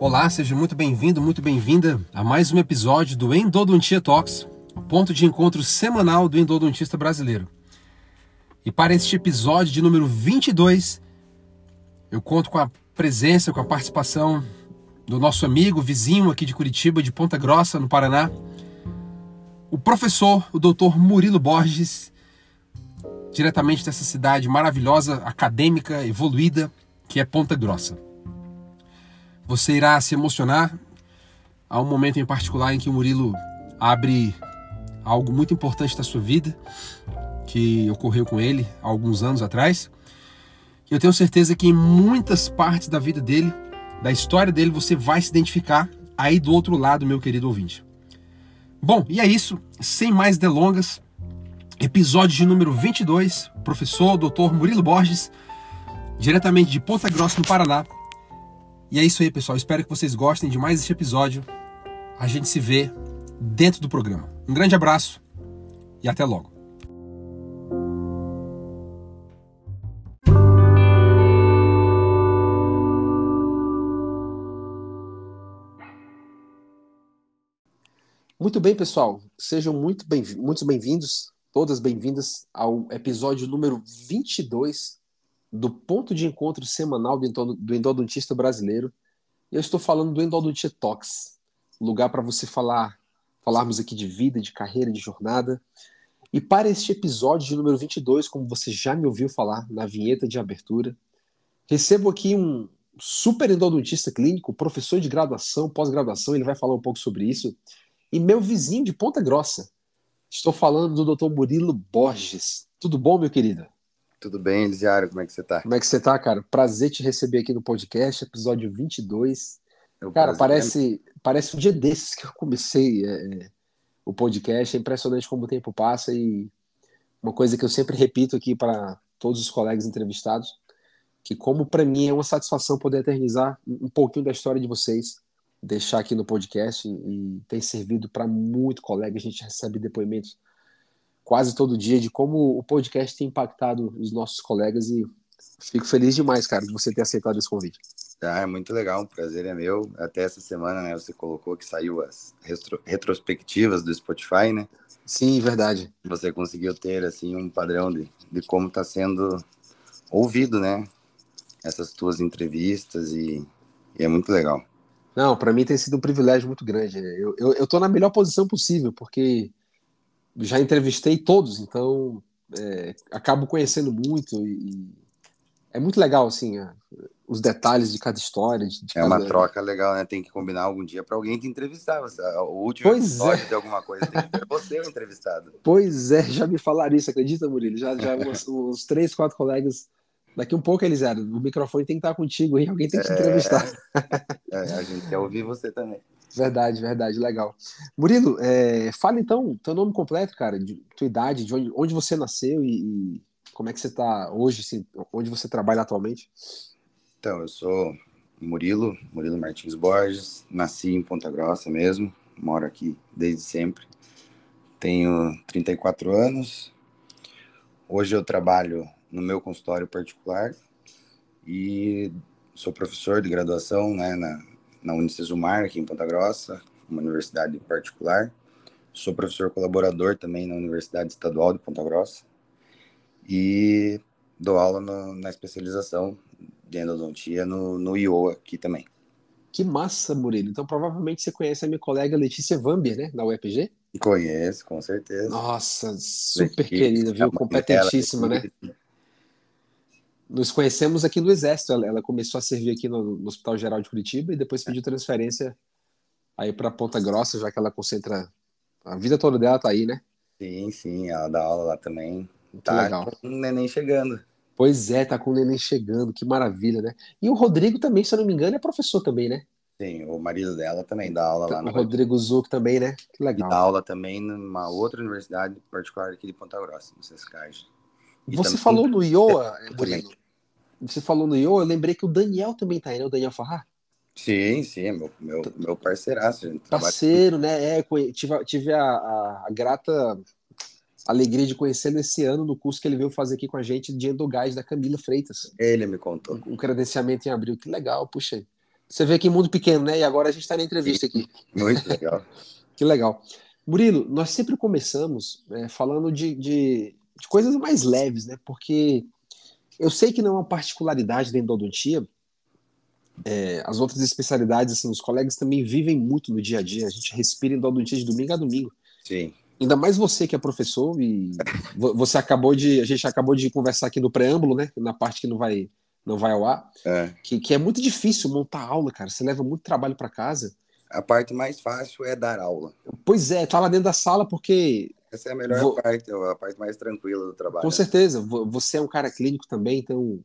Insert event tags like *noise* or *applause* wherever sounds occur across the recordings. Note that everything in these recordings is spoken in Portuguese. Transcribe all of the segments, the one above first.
Olá, seja muito bem-vindo, muito bem-vinda a mais um episódio do Endodontia Talks, o ponto de encontro semanal do endodontista brasileiro. E para este episódio de número 22, eu conto com a presença, com a participação do nosso amigo, vizinho aqui de Curitiba, de Ponta Grossa, no Paraná, o professor, o doutor Murilo Borges, diretamente dessa cidade maravilhosa, acadêmica, evoluída, que é Ponta Grossa. Você irá se emocionar. Há um momento em particular em que o Murilo abre algo muito importante da sua vida, que ocorreu com ele há alguns anos atrás. Eu tenho certeza que em muitas partes da vida dele, da história dele, você vai se identificar aí do outro lado, meu querido ouvinte. Bom, e é isso. Sem mais delongas, episódio de número 22, professor Dr. Murilo Borges, diretamente de Ponta Grossa, no Paraná, e é isso aí, pessoal. Espero que vocês gostem de mais este episódio. A gente se vê dentro do programa. Um grande abraço e até logo. Muito bem, pessoal. Sejam muito bem, muito bem-vindos, todas bem-vindas ao episódio número 22 do ponto de encontro semanal do endodontista brasileiro. Eu estou falando do Endodontia Talks, lugar para você falar, falarmos aqui de vida, de carreira, de jornada. E para este episódio de número 22, como você já me ouviu falar na vinheta de abertura, recebo aqui um super endodontista clínico, professor de graduação, pós-graduação, ele vai falar um pouco sobre isso, e meu vizinho de Ponta Grossa. Estou falando do Dr. Murilo Borges. Tudo bom, meu querido? Tudo bem, Elisiário? Como é que você tá? Como é que você tá, cara? Prazer te receber aqui no podcast, episódio 22. É cara, parece, parece um dia desses que eu comecei é, é, o podcast. É impressionante como o tempo passa e uma coisa que eu sempre repito aqui para todos os colegas entrevistados, que como para mim é uma satisfação poder eternizar um pouquinho da história de vocês, deixar aqui no podcast e tem servido para muito colega. A gente recebe depoimentos quase todo dia de como o podcast tem impactado os nossos colegas e fico feliz demais, cara, de você ter aceitado esse convite. Ah, é muito legal, um prazer é meu. Até essa semana, né, você colocou que saiu as retro retrospectivas do Spotify, né? Sim, verdade. Você conseguiu ter, assim, um padrão de, de como está sendo ouvido, né? Essas tuas entrevistas e, e é muito legal. Não, para mim tem sido um privilégio muito grande. Eu, eu, eu tô na melhor posição possível, porque já entrevistei todos, então é, acabo conhecendo muito e, é muito legal assim a, os detalhes de cada história. De, de é uma troca legal, né? Tem que combinar algum dia para alguém te entrevistar. O último pois episódio é. de alguma coisa tem que ser você o entrevistado. *laughs* Pois é, já me falaram isso, acredita, Murilo? Já, já uns, uns três, quatro colegas. Daqui um pouco eles eram. O microfone tem que estar contigo, hein? Alguém tem que te entrevistar. É, a gente quer ouvir você também. Verdade, verdade, legal. Murilo, é, fala então teu nome completo, cara, de tua idade, de onde, onde você nasceu e, e como é que você está hoje, assim, onde você trabalha atualmente? Então, eu sou Murilo, Murilo Martins Borges, nasci em Ponta Grossa mesmo, moro aqui desde sempre. Tenho 34 anos. Hoje eu trabalho no meu consultório particular e sou professor de graduação né, na, na Unicesumar, aqui em Ponta Grossa, uma universidade particular. Sou professor colaborador também na Universidade Estadual de Ponta Grossa. E dou aula no, na especialização de endodontia no, no IOA aqui também. Que massa, Murilo. Então, provavelmente você conhece a minha colega Letícia Vambier, né? Na UEPG? Conheço, com certeza. Nossa, super Letícia, querida, viu? Competentíssima, né? Nos conhecemos aqui no Exército. Ela, ela começou a servir aqui no, no, Hospital Geral de Curitiba e depois pediu transferência aí para Ponta Grossa, já que ela concentra a vida toda dela tá aí, né? Sim, sim, ela dá aula lá também. Muito tá legal. com o neném chegando. Pois é, tá com o neném chegando, que maravilha, né? E o Rodrigo também, se eu não me engano, é professor também, né? Sim, o marido dela também dá aula lá no. O Rodrigo Zuc também, né? Que legal. E dá aula também numa outra universidade particular aqui de Ponta Grossa, no SESCAG. Você também... falou no IOA, Murilo? Você falou no IO, eu lembrei que o Daniel também tá aí, né? O Daniel Farrar. Sim, sim, é meu, meu, meu parceiraço. Parceiro, né? É, tive, tive a, a, a, grata alegria de conhecê-lo esse ano no curso que ele veio fazer aqui com a gente de endogás da Camila Freitas. Ele me contou. Um credenciamento em abril, que legal, puxa. Você vê que mundo pequeno, né? E agora a gente está na entrevista aqui. Muito legal. *laughs* que legal. Murilo, nós sempre começamos é, falando de, de, de, coisas mais leves, né? Porque eu sei que não é uma particularidade da endodontia. É, as outras especialidades, assim, os colegas também vivem muito no dia a dia. A gente respira endodontia de domingo a domingo. Sim. Ainda mais você que é professor e você acabou de, a gente acabou de conversar aqui no preâmbulo, né? Na parte que não vai não vai ao ar, é. Que, que é muito difícil montar aula, cara. Você leva muito trabalho para casa. A parte mais fácil é dar aula. Pois é, tá lá dentro da sala porque. Essa é a melhor Vou... parte, a parte mais tranquila do trabalho. Com certeza. Você é um cara clínico também, então.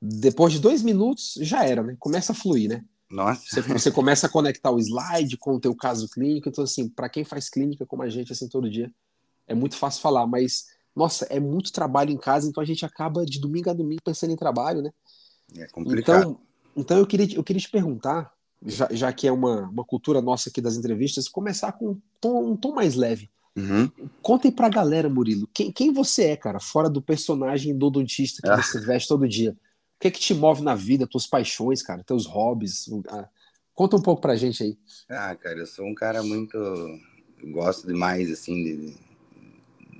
Depois de dois minutos, já era, né? Começa a fluir, né? Nossa. Você, você começa a conectar o slide com o teu caso clínico. Então, assim, para quem faz clínica como a gente, assim, todo dia, é muito fácil falar, mas nossa, é muito trabalho em casa, então a gente acaba de domingo a domingo pensando em trabalho, né? É complicado. Então, então eu, queria, eu queria te perguntar, já, já que é uma, uma cultura nossa aqui das entrevistas, começar com um tom, um tom mais leve. Uhum. Conta aí pra galera, Murilo, quem, quem você é, cara, fora do personagem do dentista que ah. você veste todo dia? O que é que te move na vida, tuas paixões, cara, teus hobbies? Conta um pouco pra gente aí. Ah, cara, eu sou um cara muito. gosto demais, assim, de,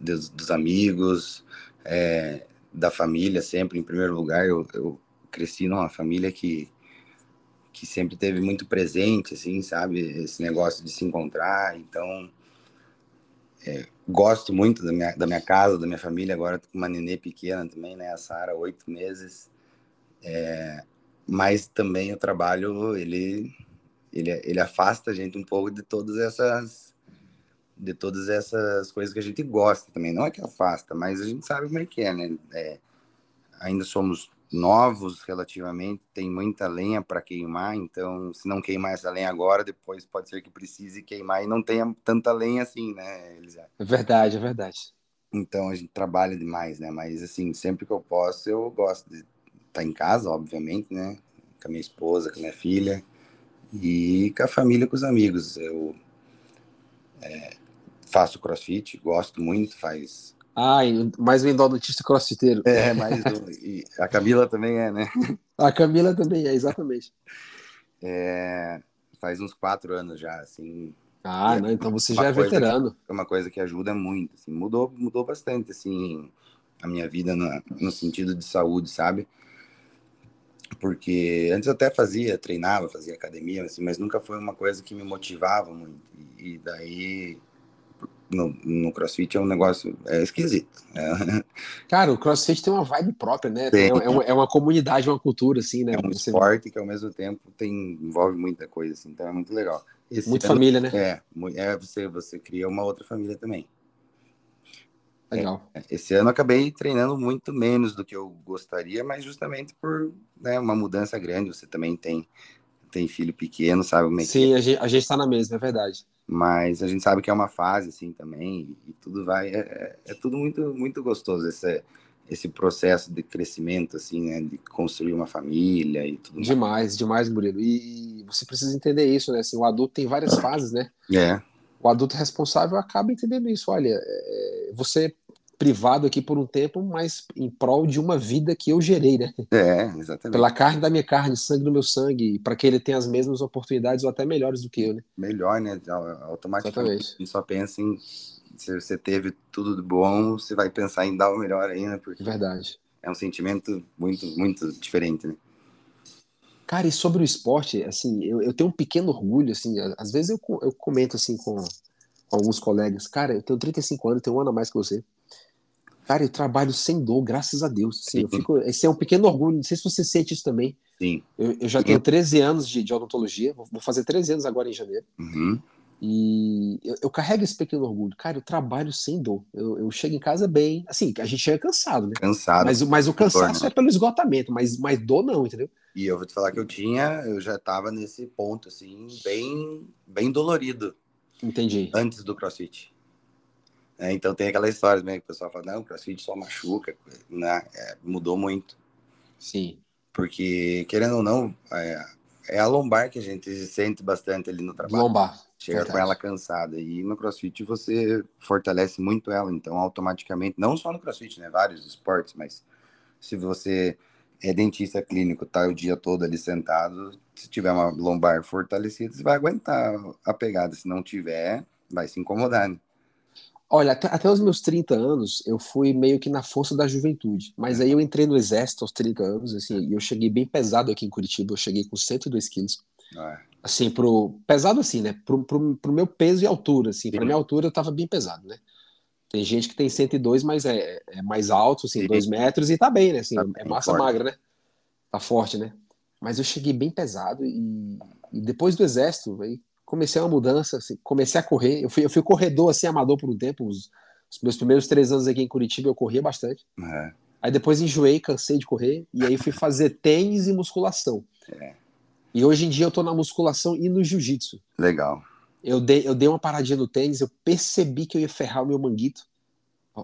dos, dos amigos, é, da família, sempre em primeiro lugar. Eu, eu cresci numa família que que sempre teve muito presente, assim, sabe? Esse negócio de se encontrar. Então, é, gosto muito da minha, da minha casa, da minha família. Agora com uma nenê pequena também, né? A Sara, oito meses. É, mas também o trabalho, ele, ele, ele afasta a gente um pouco de todas essas de todas essas coisas que a gente gosta também. Não é que afasta, mas a gente sabe como é que é, né? É, ainda somos novos relativamente, tem muita lenha para queimar, então se não queimar essa lenha agora, depois pode ser que precise queimar e não tenha tanta lenha assim, né, Elisa? É verdade, é verdade. Então a gente trabalha demais, né? Mas assim, sempre que eu posso, eu gosto de estar tá em casa, obviamente, né? Com a minha esposa, com a minha filha e com a família, com os amigos. Eu é, faço crossfit, gosto muito, faz ah, mais um endodontista crossfiteiro. É, mais um. A Camila também é, né? A Camila também é, exatamente. É, faz uns quatro anos já, assim. Ah, não, então você já é veterano. É uma coisa que ajuda muito, assim, mudou, mudou bastante, assim, a minha vida no, no sentido de saúde, sabe? Porque antes eu até fazia, treinava, fazia academia, assim, mas nunca foi uma coisa que me motivava muito. E daí no, no CrossFit é um negócio é esquisito. É. *laughs* Cara, o CrossFit tem uma vibe própria, né? É, é, uma, é, uma, comunidade, uma cultura, assim, né? É um Você... esporte que ao mesmo tempo tem, envolve muita coisa, assim, então é muito legal. Esse Muita ano, família, né? É, é você, você cria uma outra família também. Legal. É, esse ano eu acabei treinando muito menos do que eu gostaria, mas justamente por né, uma mudança grande. Você também tem, tem filho pequeno, sabe? Como é Sim, que... a gente está na mesma, é verdade mas a gente sabe que é uma fase assim também e tudo vai é, é, é tudo muito muito gostoso esse esse processo de crescimento assim né de construir uma família e tudo demais mais. demais Murilo. E você precisa entender isso né assim o adulto tem várias fases né? É. O adulto responsável acaba entendendo isso. Olha é, você privado aqui por um tempo, mas em prol de uma vida que eu gerei, né? É, exatamente. Pela carne da minha carne, sangue do meu sangue, para que ele tenha as mesmas oportunidades ou até melhores do que eu, né? Melhor, né? Automaticamente. Exatamente. só pensa em se você teve tudo de bom, você vai pensar em dar o melhor ainda, porque Verdade. é um sentimento muito, muito diferente, né? Cara, e sobre o esporte, assim, eu, eu tenho um pequeno orgulho, assim, às vezes eu, eu comento assim com, com alguns colegas, cara, eu tenho 35 anos, tenho um ano a mais que você. Cara, eu trabalho sem dor, graças a Deus. Assim, eu fico, esse é um pequeno orgulho, não sei se você sente isso também. Sim. Eu, eu já tenho 13 anos de, de, odontologia, vou fazer 13 anos agora em janeiro. Uhum. E eu, eu, carrego esse pequeno orgulho. Cara, eu trabalho sem dor. Eu, eu, chego em casa bem. Assim, a gente chega cansado, né? Cansado. Mas, mas o cansaço né? é pelo esgotamento, mas, mas dor não, entendeu? E eu vou te falar que eu tinha, eu já tava nesse ponto, assim, bem, bem dolorido. Entendi. Antes do crossfit. É, então tem aquela história né, que o pessoal fala, não, crossfit só machuca, né? É, mudou muito. Sim. Porque, querendo ou não, é, é, a lombar que a gente sente bastante ali no trabalho. Lombar. Chega Verdade. com ela cansada. E no crossfit você fortalece muito ela. Então, automaticamente, não só no crossfit, né? Vários esportes, mas se você é dentista clínico, tá o dia todo ali sentado, se tiver uma lombar fortalecida, você vai aguentar a pegada. Se não tiver, vai se incomodar, né? Olha, até, até, os meus 30 anos, eu fui meio que na força da juventude. Mas aí eu entrei no exército aos 30 anos, assim, e eu cheguei bem pesado aqui em Curitiba, eu cheguei com 102 quilos. Ah. Assim, pro... Pesado assim, né? Pro, pro, pro meu peso e altura, assim. Sim. Pra minha altura eu tava bem pesado, né? Tem gente que tem 102, mas é, é mais alto, assim, 2 metros, e tá bem, né? Assim, tá é massa forte. magra, né? Tá forte, né? Mas eu cheguei bem pesado e, e depois do exército, aí comecei uma mudança, assim, comecei a correr. Eu fui, eu fui corredor, assim, amador por um tempo. Os, os meus primeiros três anos aqui em Curitiba eu corria bastante. É. Aí depois enjoei, cansei de correr, e aí fui fazer *laughs* tênis e musculação. É. E hoje em dia eu tô na musculação e no jiu-jitsu. Legal. Eu dei, eu dei uma paradinha no tênis, eu percebi que eu ia ferrar o meu manguito,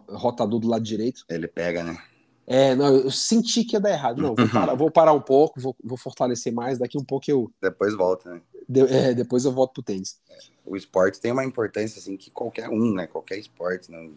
rotador do lado direito. Ele pega, né? É, não, eu senti que ia dar errado. Não, vou *laughs* parar, vou parar um pouco, vou, vou, fortalecer mais, daqui um pouco eu. Depois volta, né? De, é, depois eu volto pro tênis. É, o esporte tem uma importância assim que qualquer um, né? Qualquer esporte, né?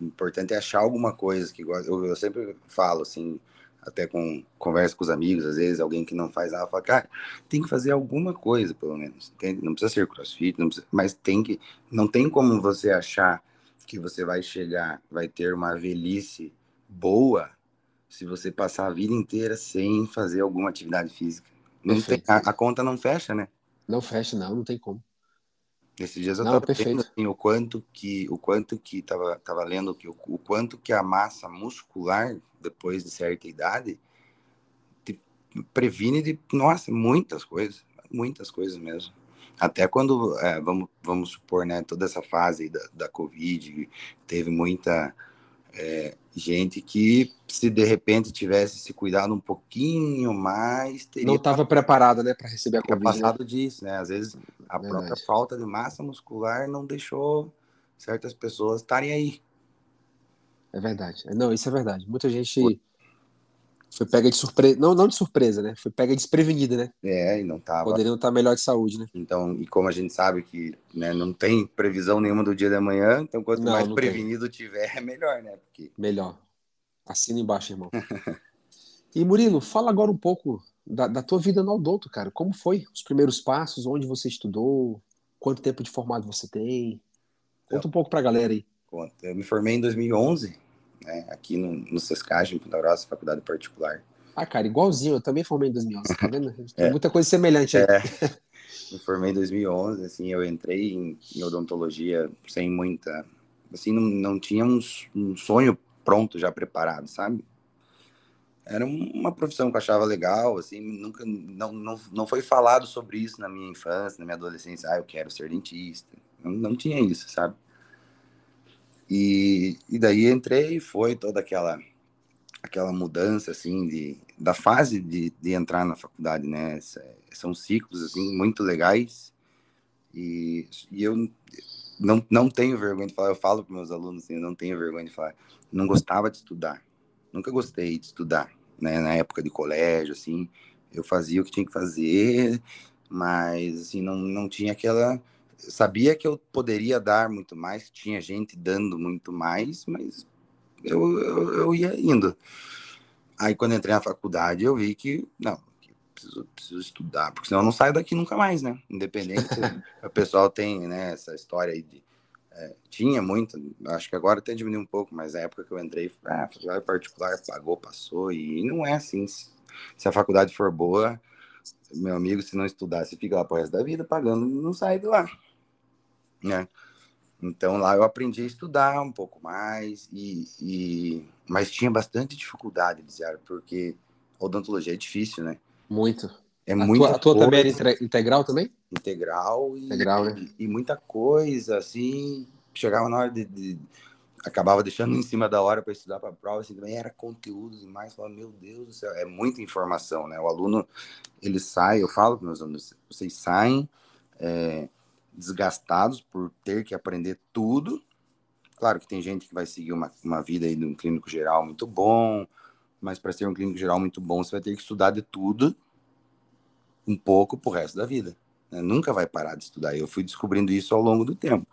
O importante é achar alguma coisa que eu, eu sempre falo assim, até com conversa com os amigos, às vezes alguém que não faz nada fala, cara, tem que fazer alguma coisa, pelo menos. Entende? Não precisa ser crossfit, não precisa, mas tem que. Não tem como você achar que você vai chegar, vai ter uma velhice boa se você passar a vida inteira sem fazer alguma atividade física. Não tem, a, a, conta não fecha, né? Não fecha, não, não tem como. Esses dias eu estava vendo assim, o quanto que o quanto que tava, tava lendo que o, o quanto que a massa muscular depois de certa idade te previne de nossa muitas coisas, muitas coisas mesmo. Até quando é, vamos vamos supor né toda essa fase da, da covid teve muita é, gente que se de repente tivesse se cuidado um pouquinho mais teria não estava preparada né para receber a covid né? passado né? disso né às vezes a Verdade. própria falta de massa muscular não deixou certas pessoas estarem aí é verdade não isso é verdade muita gente foi pega de surpresa, não, não de surpresa, né? Foi pega desprevenida, né? É, e não tava. Poderiam estar melhor de saúde, né? Então, e como a gente sabe que né, não tem previsão nenhuma do dia da manhã, então quanto não, mais não prevenido tem. tiver, *laughs* é melhor, né? Porque... Melhor. Assina embaixo, irmão. *laughs* e Murilo, fala agora um pouco da, da tua vida no Odonto, cara. Como foi os primeiros passos? Onde você estudou? Quanto tempo de formado você tem? Conta um pouco pra galera aí. Eu me formei em 2011 né, aqui no, no Sescage, em Ponta Grossa, faculdade particular. Ah, cara, igualzinho, eu também formei em 2011, tá vendo? *laughs* Tem é. muita coisa semelhante aí. É. Me formei em 2011, assim, eu entrei em, em odontologia sem muita, assim, não, não tinha um, um sonho pronto, já preparado, sabe? Era uma profissão que eu achava legal, assim, nunca, não, não, não foi falado sobre isso na minha infância, na minha adolescência, ah, eu quero ser dentista, não, não tinha isso, sabe? E, e daí entrei e foi toda aquela aquela mudança assim de da fase de, de entrar na faculdade, né? São ciclos assim muito legais e, e eu não, não tenho vergonha de falar, eu falo para meus alunos assim, eu não tenho vergonha de falar, não gostava de estudar, nunca gostei de estudar, né? Na época de colégio, assim, eu fazia o que tinha que fazer, mas assim não, não tinha aquela sabia que eu poderia dar muito mais, tinha gente dando muito mais, mas eu, eu, eu ia indo. Aí quando entrei na faculdade, eu vi que, não, preciso, preciso estudar, porque senão eu não saio daqui nunca mais, né? Independente, *laughs* o pessoal tem, né, essa história aí de, é, tinha muito, acho que agora até diminuiu um pouco, mas na época que eu entrei, ah, faculdade particular, pagou, passou, e não é assim, se, se a faculdade for boa, meu amigo, se não estudar, você fica lá pro resto da vida pagando, não sai de lá né? Então lá eu aprendi a estudar um pouco mais e, e... mas tinha bastante dificuldade, Zé, porque odontologia é difícil, né? Muito. É a muita tua, a tua também era integral também? Integral e, integral, né? e, e, muita coisa, assim, chegava na hora de, de acabava deixando em cima da hora para estudar para a prova, assim, também era conteúdo demais, falava, meu Deus do céu, é muita informação, né? O aluno, ele sai, eu falo para meus alunos, vocês saem, é, desgastados por ter que aprender tudo. Claro que tem gente que vai seguir uma, uma vida aí de um clínico geral muito bom, mas para ser um clínico geral muito bom, você vai ter que estudar de tudo um pouco pro resto da vida. Né? Nunca vai parar de estudar. Eu fui descobrindo isso ao longo do tempo.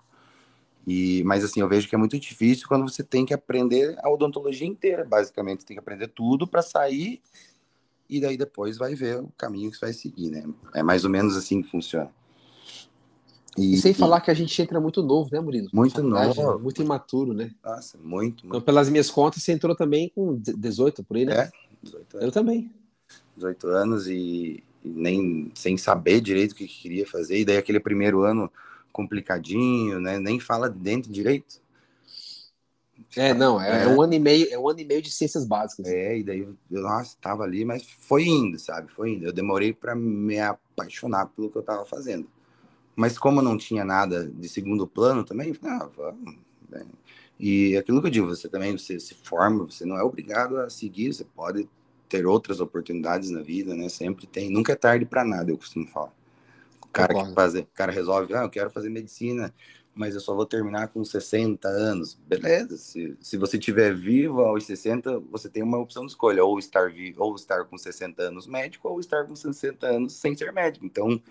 E, mas assim, eu vejo que é muito difícil quando você tem que aprender a odontologia inteira, basicamente. Tem que aprender tudo para sair e daí depois vai ver o caminho que você vai seguir, né? É mais ou menos assim que funciona. E, e sem e... falar que a gente entra muito novo, né, Murilo? Muito novo. Muito imaturo, né? Nossa, muito, muito. Então, pelas minhas contas, você entrou também com 18 por aí, né? É, 18 anos. Eu também. 18 anos e, nem sem saber direito o que queria fazer. E daí aquele primeiro ano complicadinho, né? Nem fala de dentro direito. É, não, é, é, é, um ano e meio, é um ano e meio de ciências básicas. É, e daí eu, nossa, tava ali, mas foi indo, sabe? Foi indo. Eu demorei para me apaixonar pelo que eu tava fazendo. Mas como não tinha nada de segundo plano também, ah, vamos. Né? E aquilo que eu digo, você também você se forma, você não é obrigado a seguir, você pode ter outras oportunidades na vida, né? Sempre tem, nunca é tarde para nada, eu costumo falar. O cara que fazer, o cara resolve, ah, eu quero fazer medicina, mas eu só vou terminar com 60 anos. Beleza, se, se você estiver vivo aos 60, você tem uma opção de escolha, ou estar vivo, ou estar com 60 anos médico, ou estar com 60 anos sem ser médico. Então,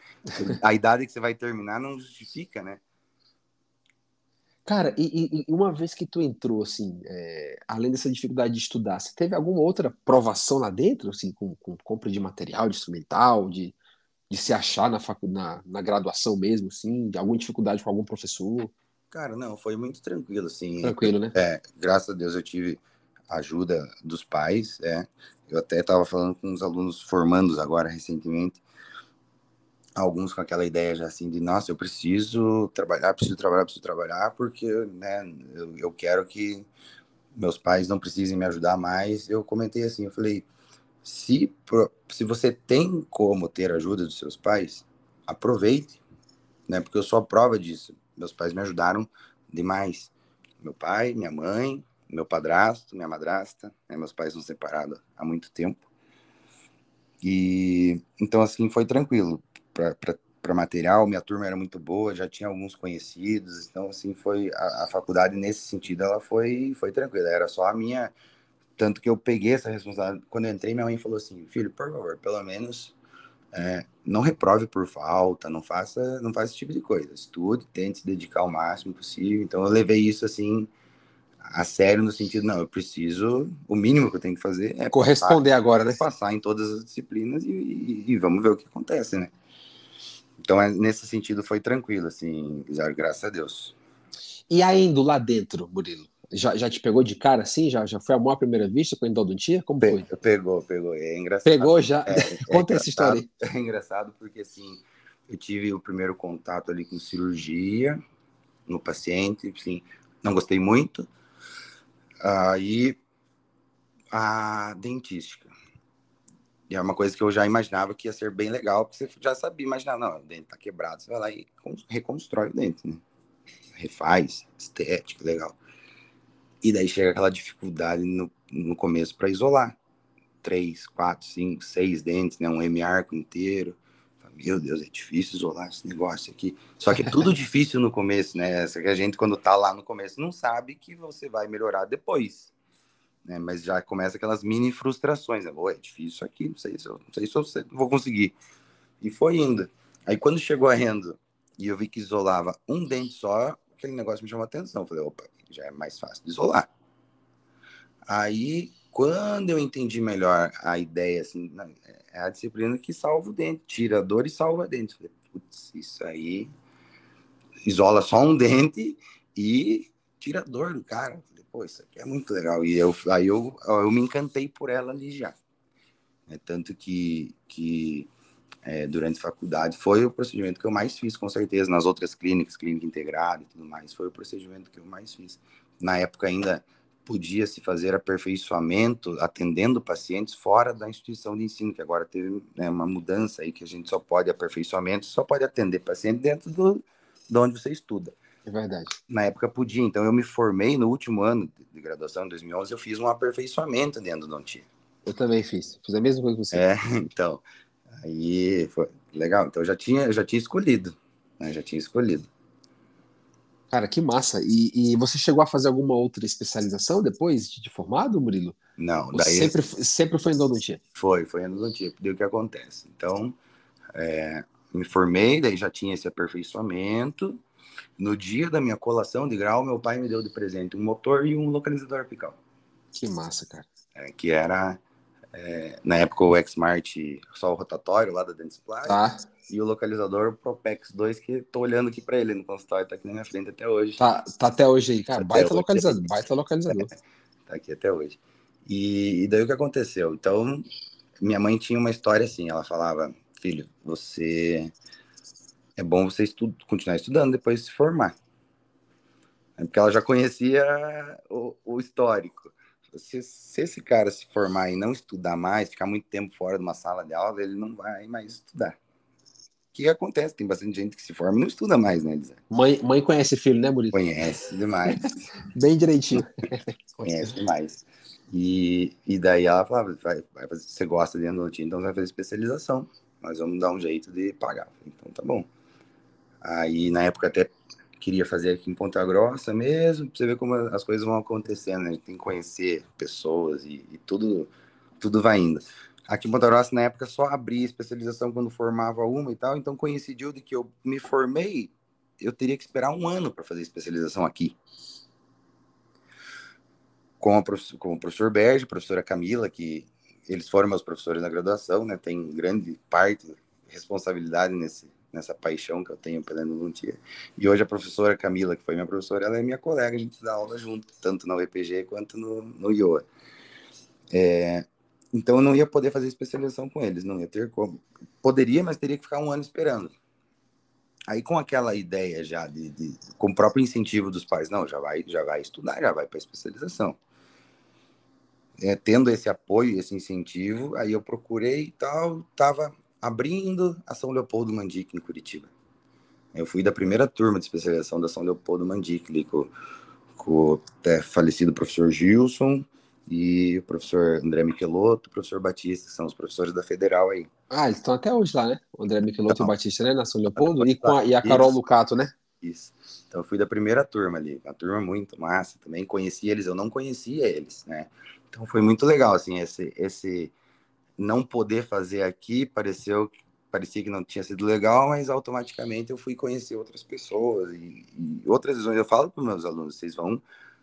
a idade que você vai terminar não justifica, né? Cara, e, e uma vez que tu entrou, assim, é, além dessa dificuldade de estudar, você teve alguma outra provação lá dentro, assim, com, com compra de material, de instrumental, de de se achar na, facu na, na graduação mesmo, assim, de alguma dificuldade com algum professor? Cara, não, foi muito tranquilo, assim. Tranquilo, né? É, graças a Deus eu tive ajuda dos pais, é. Eu até estava falando com uns alunos formandos agora recentemente, alguns com aquela ideia já assim de, nossa, eu preciso trabalhar, preciso trabalhar, preciso trabalhar, porque, né, eu, eu quero que meus pais não precisem me ajudar mais. Eu comentei assim, eu falei, se, se você tem como ter ajuda dos seus pais, aproveite, né? Porque eu sou a prova disso. Meus pais me ajudaram demais. Meu pai, minha mãe, meu padrasto, minha madrasta, né? meus pais são separados há muito tempo. E então assim foi tranquilo para material. Minha turma era muito boa, já tinha alguns conhecidos, então assim foi a, a faculdade nesse sentido ela foi foi tranquila. Era só a minha tanto que eu peguei essa responsabilidade. Quando eu entrei, minha mãe falou assim: filho, por favor, pelo menos é, não reprove por falta, não faça, não faça esse tipo de coisa. Estude, tente se dedicar o máximo possível. Então eu levei isso assim a sério no sentido, não, eu preciso, o mínimo que eu tenho que fazer é corresponder passar, agora, né? Passar em todas as disciplinas e, e, e, vamos ver o que acontece, né? Então, é, nesse sentido, foi tranquilo, assim, graças a Deus. E ainda lá dentro, Murilo, já, já te pegou de cara assim? Já, já foi amor à primeira vista com a endodontia? Como Pe foi? Pegou, pegou. É engraçado. Pegou já? É, *laughs* é Conta essa história aí. É engraçado porque, assim, eu tive o primeiro contato ali com cirurgia no paciente, assim, não gostei muito. Aí, a dentística. E é uma coisa que eu já imaginava que ia ser bem legal, porque você já sabia imaginar, não, o dente tá quebrado, você vai lá e reconstrói o dente, né? Refaz, estética, legal. E daí chega aquela dificuldade no, no começo para isolar. Três, quatro, cinco, seis dentes, né? Um M-arco inteiro. Meu Deus, é difícil isolar esse negócio aqui. Só que é tudo *laughs* difícil no começo, né? Só que a gente, quando tá lá no começo, não sabe que você vai melhorar depois. Né? Mas já começa aquelas mini frustrações. Né? é difícil aqui, não sei se eu, não sei se eu vou conseguir. E foi indo. Aí quando chegou a renda e eu vi que isolava um dente só, aquele negócio me chamou a atenção. Falei, opa, já é mais fácil de isolar. Aí, quando eu entendi melhor a ideia, assim, é a disciplina que salva o dente, tira a dor e salva o dente. Falei, putz, isso aí isola só um dente e tira a dor do cara. Falei, pô, isso aqui é muito legal. E eu, aí eu, eu me encantei por ela ali já. É, tanto que, que é, durante a faculdade. Foi o procedimento que eu mais fiz, com certeza, nas outras clínicas, clínica integrada e tudo mais. Foi o procedimento que eu mais fiz. Na época ainda podia se fazer aperfeiçoamento atendendo pacientes fora da instituição de ensino, que agora teve né, uma mudança aí que a gente só pode aperfeiçoamento, só pode atender paciente dentro do de onde você estuda. É verdade. Na época podia, então eu me formei no último ano de graduação, em 2011, eu fiz um aperfeiçoamento dentro do Dontia. Eu também fiz, fiz a mesma coisa que você. É, *laughs* então, Aí foi legal. Então eu já tinha, eu já tinha escolhido. Né? Já tinha escolhido. Cara, que massa. E, e, você chegou a fazer alguma outra especialização depois de formado, Murilo? Não, daí. Sempre, sempre foi endodontia? Foi, foi endodontia. Deu o que acontece. Então, é, me formei, daí já tinha esse aperfeiçoamento. No dia da minha colação de grau, meu pai me deu de presente um motor e um localizador apical. Que massa, cara. É, que era É, na época o Xmart só o rotatório lá da Dentsply. Tá. E o localizador o Propex 2, que tô olhando aqui para ele no consultório, tá aqui na minha frente até hoje. Tá, tá até hoje aí, cara. Até baita hoje. localizador, baita localizador. *laughs* tá aqui até hoje. E, e daí o que aconteceu? Então, minha mãe tinha uma história assim, ela falava, filho, você é bom você estu continuar estudando depois de se formar. É Porque ela já conhecia o, o histórico. Se, se esse cara se formar e não estudar mais, ficar muito tempo fora de uma sala de aula, ele não vai mais estudar. O que acontece? Tem bastante gente que se forma e não estuda mais, né, Elisa? Mãe, mãe conhece filho, né, Murilo? Conhece demais. *laughs* Bem direitinho. *laughs* conhece demais. E, e daí ela falava, vai, vai fazer, você gosta de endodontia, então vai fazer especialização. Nós vamos dar um jeito de pagar. Então tá bom. Aí na época até queria fazer aqui em Ponta Grossa mesmo, pra você ver como as coisas vão acontecendo, né? A gente tem que conhecer pessoas e, e tudo, tudo vai indo. Aqui em Ponta Grossa, na época, só abria especialização quando formava uma e tal, então coincidiu de que eu me formei, eu teria que esperar um ano para fazer especialização aqui com, a com o professor Berge, professora Camila, que eles foram meus professores na graduação, né? Tem grande parte, responsabilidade nesse, nessa paixão que eu tenho pela endodontia. E hoje a professora Camila, que foi minha professora, ela é minha colega, a gente dá aula junto, tanto na UEPG quanto no, no IOA. É, então eu não ia poder fazer especialização com eles, não ia ter como. Poderia, mas teria que ficar um ano esperando. Aí com aquela ideia já de, de com o próprio incentivo dos pais, não, já vai, já vai estudar, já vai para especialização. É, tendo esse apoio, esse incentivo, aí eu procurei e tal, tava abrindo a São Leopoldo Mandic em Curitiba. Eu fui da primeira turma de especialização da São Leopoldo Mandic, ali com, com o falecido professor Gilson e o professor André Michelotto, o professor Batista, que são os professores da Federal aí. Ah, eles estão até hoje lá, né? O André Michelotto e Então. o Batista, né? Na São Leopoldo. E, com a, e a Carol Isso. Lucato, né? Isso. Então eu fui da primeira turma ali, uma turma muito massa também. Conheci eles, eu não conhecia eles, né? Então foi muito legal, assim, esse, esse não poder fazer aqui pareceu parecia que não tinha sido legal, mas automaticamente eu fui conhecer outras pessoas e, e outras visões. Eu falo para meus alunos, vocês vão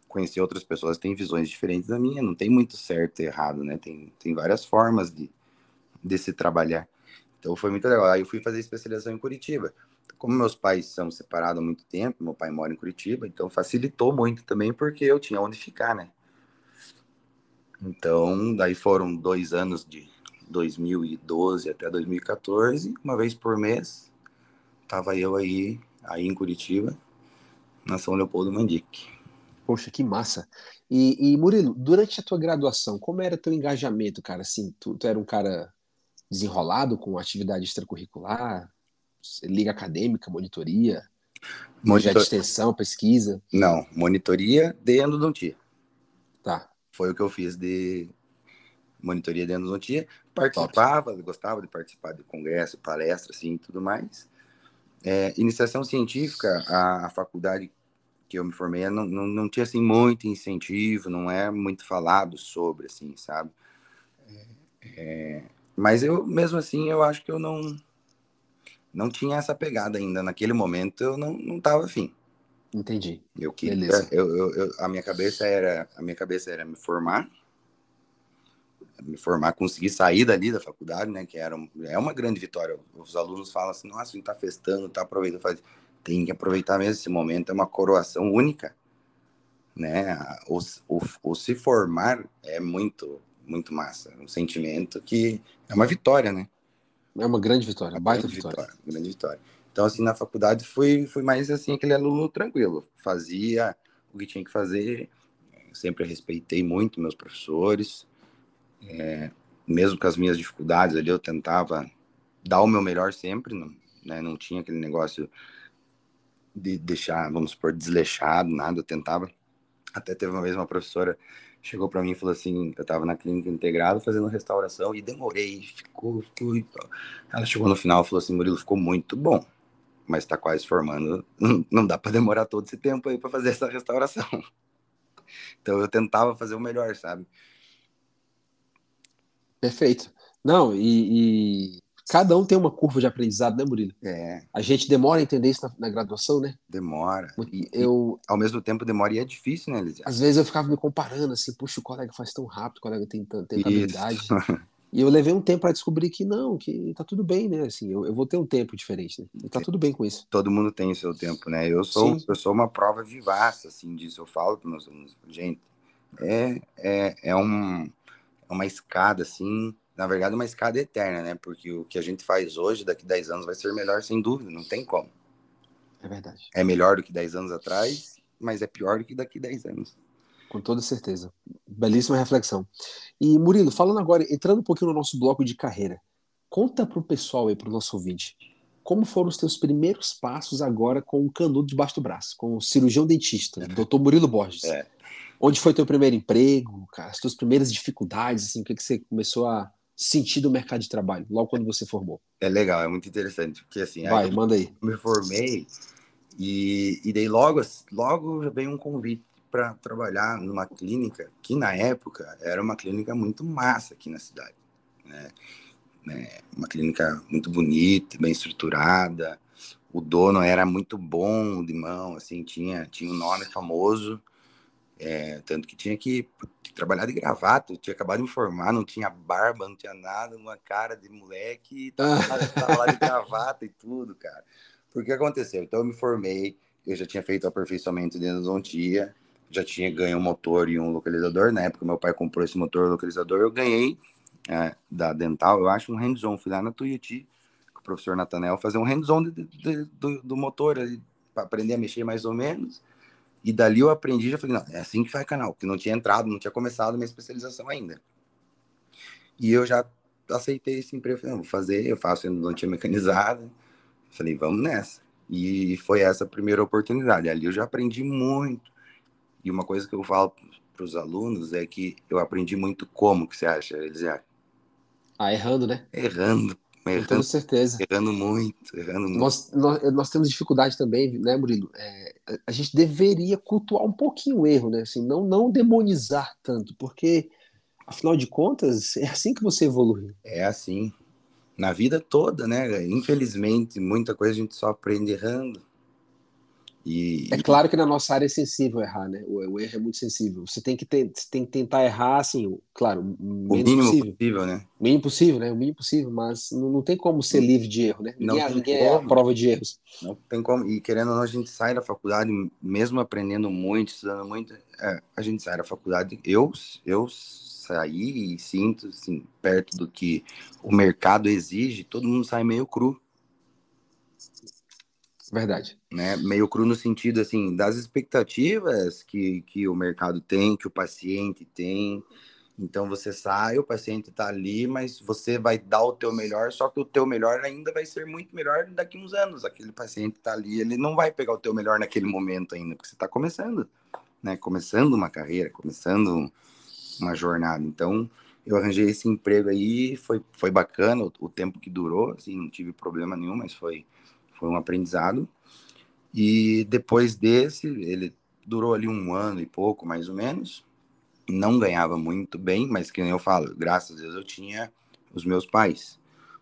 conhecer outras pessoas têm visões diferentes da minha, não tem muito certo e errado, né? Tem, tem várias formas de, de se trabalhar. Então foi muito legal. Aí eu fui fazer especialização em Curitiba. Como meus pais são separados há muito tempo, meu pai mora em Curitiba, então facilitou muito também porque eu tinha onde ficar, né? Então, daí foram dois anos de 2012 até 2014, uma vez por mês, tava eu aí, aí em Curitiba, na São Leopoldo Mandic. Poxa, que massa. E, e, Murilo, durante a tua graduação, como era teu engajamento, cara? Assim, tu, tu era um cara desenrolado com atividade extracurricular, liga acadêmica, monitoria, projeto Monitor... de extensão, pesquisa? Não, monitoria de endodontia. Tá. Foi o que eu fiz de monitoria de endodontia. Participava, Top. gostava de participar de congresso, palestra, assim, tudo mais. É, iniciação científica, a, a, faculdade que eu me formei não, não, não tinha, assim, muito incentivo, não é muito falado sobre, assim, sabe? É, mas eu, mesmo assim, eu acho que eu não não tinha essa pegada ainda. Naquele momento, eu não, não tava afim. Entendi. Eu queria, eu, eu, eu, a minha cabeça era, a minha cabeça era me formar, me formar, conseguir sair dali da faculdade, né? Que era é uma grande vitória. Os alunos falam assim, nossa, a gente tá festando, tá aproveitando, faz... tem que aproveitar mesmo esse momento, é uma coroação única, né? O, o, o se formar é muito, muito massa, um sentimento que é uma vitória, né? É uma grande vitória, uma baita vitória. vitória. Grande vitória. Então, assim, na faculdade fui, fui mais assim, aquele aluno tranquilo. Fazia o que tinha que fazer. Sempre respeitei muito meus professores. É, mesmo com as minhas dificuldades ali, eu tentava dar o meu melhor sempre. Não, né? não tinha aquele negócio de deixar, vamos supor, desleixado, nada. Eu tentava. Até teve uma vez uma professora chegou para mim e falou assim, eu estava na clínica integrada fazendo restauração e demorei, ficou, ficou, ela chegou no final e falou assim, Murilo, ficou muito bom, mas está quase formando, *laughs* não, dá para demorar todo esse tempo aí para fazer essa restauração. *laughs* Então eu tentava fazer o melhor, sabe? Perfeito. Não, e, e cada um tem uma curva de aprendizado, né, Murilo? É. A gente demora a entender isso na, na graduação, né? Demora. E, eu, ao mesmo tempo demora e é difícil, né, Elisa? Às vezes eu ficava me comparando, assim, puxa, o colega faz tão rápido, o colega tem tanta habilidade. *laughs* E eu levei um tempo para descobrir que não, que tá tudo bem, né? Assim, eu, eu vou ter um tempo diferente, né? E tá tudo bem com isso. Todo mundo tem o seu tempo, né? Eu sou, eu sou uma prova vivaça, assim, disso. Eu falo para meus alunos, gente, é, é, é, um, uma escada, assim, na verdade, uma escada eterna, né? Porque o que a gente faz hoje, daqui 10 anos, vai ser melhor, sem dúvida, não tem como. É verdade. É melhor do que 10 anos atrás, mas é pior do que daqui 10 anos. Com toda certeza. Belíssima reflexão. E Murilo, falando agora, entrando um pouquinho no nosso bloco de carreira, conta para o pessoal aí, para o nosso ouvinte, como foram os teus primeiros passos agora com o canudo debaixo do braço, com o cirurgião dentista, *laughs* doutor Murilo Borges? É. Onde foi teu primeiro emprego, cara, as tuas primeiras dificuldades, assim, o que, que você começou a sentir do mercado de trabalho, logo quando você formou? É legal, é muito interessante, porque assim... Vai, manda aí. Me formei e, e daí logo, logo veio um convite para trabalhar numa clínica que na época era uma clínica muito massa aqui na cidade, né? né? Uma clínica muito bonita, bem estruturada. O dono era muito bom de mão, assim, tinha tinha um nome famoso, é, tanto que tinha que, trabalhar de gravata. Eu tinha acabado de me formar, não tinha barba, não tinha nada, uma cara de moleque, *laughs* tava, tava lá de gravata e tudo, cara. Por que aconteceu? Então eu me formei, eu já tinha feito o aperfeiçoamento de endodontia, já tinha ganho um motor e um localizador. Na época, meu pai comprou esse motor e localizador. Eu ganhei é, da Dental, eu acho, um hands-on. Fui lá na Tuiuti, com o professor Natanel, fazer um hands-on do, do motor, para aprender a mexer mais ou menos. E dali eu aprendi, já falei, não, é assim que faz canal, porque não tinha entrado, não tinha começado a minha especialização ainda. E eu já aceitei esse emprego, falei, não, vou fazer, eu faço endodontia mecanizada. Falei, vamos nessa. E foi essa a primeira oportunidade. Ali eu já aprendi muito e uma coisa que eu falo para os alunos é que eu aprendi muito como que você acha, Elisiar? Ah, errando, né? Errando. Errando, Com certeza. Errando muito, errando muito. Nós, nós, nós temos dificuldade também, né, Murilo? É, a gente deveria cultuar um pouquinho o erro, né? Assim, não, não demonizar tanto, porque, afinal de contas, é assim que você evolui. É assim. Na vida toda, né? Infelizmente, muita coisa a gente só aprende errando. E, é claro que na nossa área é sensível errar, né? O, o erro é muito sensível. Você tem que, ter, tem que tentar errar, assim, claro, o mínimo possível. possível. né? O mínimo possível, né? O mínimo possível, mas não, não tem como ser livre de erro, né? Ninguém, não ninguém é a prova de erros. Não tem como. E querendo ou não, a gente sai da faculdade, mesmo aprendendo muito, estudando muito, é, a gente sai da faculdade. Eu, eu saí e sinto, assim, perto do que o mercado exige, todo mundo sai meio cru. Verdade. Né? Meio cru no sentido assim das expectativas que, que o mercado tem, que o paciente tem. Então você sai, o paciente está ali, mas você vai dar o teu melhor, só que o teu melhor ainda vai ser muito melhor daqui uns anos. Aquele paciente está ali, ele não vai pegar o teu melhor naquele momento ainda, porque você está começando, né? Começando uma carreira, começando uma jornada. Então eu arranjei esse emprego aí, foi, foi bacana o, o tempo que durou, assim, não tive problema nenhum, mas foi foi um aprendizado. E depois desse, ele durou ali um ano e pouco, mais ou menos. Não ganhava muito bem, mas que nem eu falo, graças a Deus eu tinha os meus pais.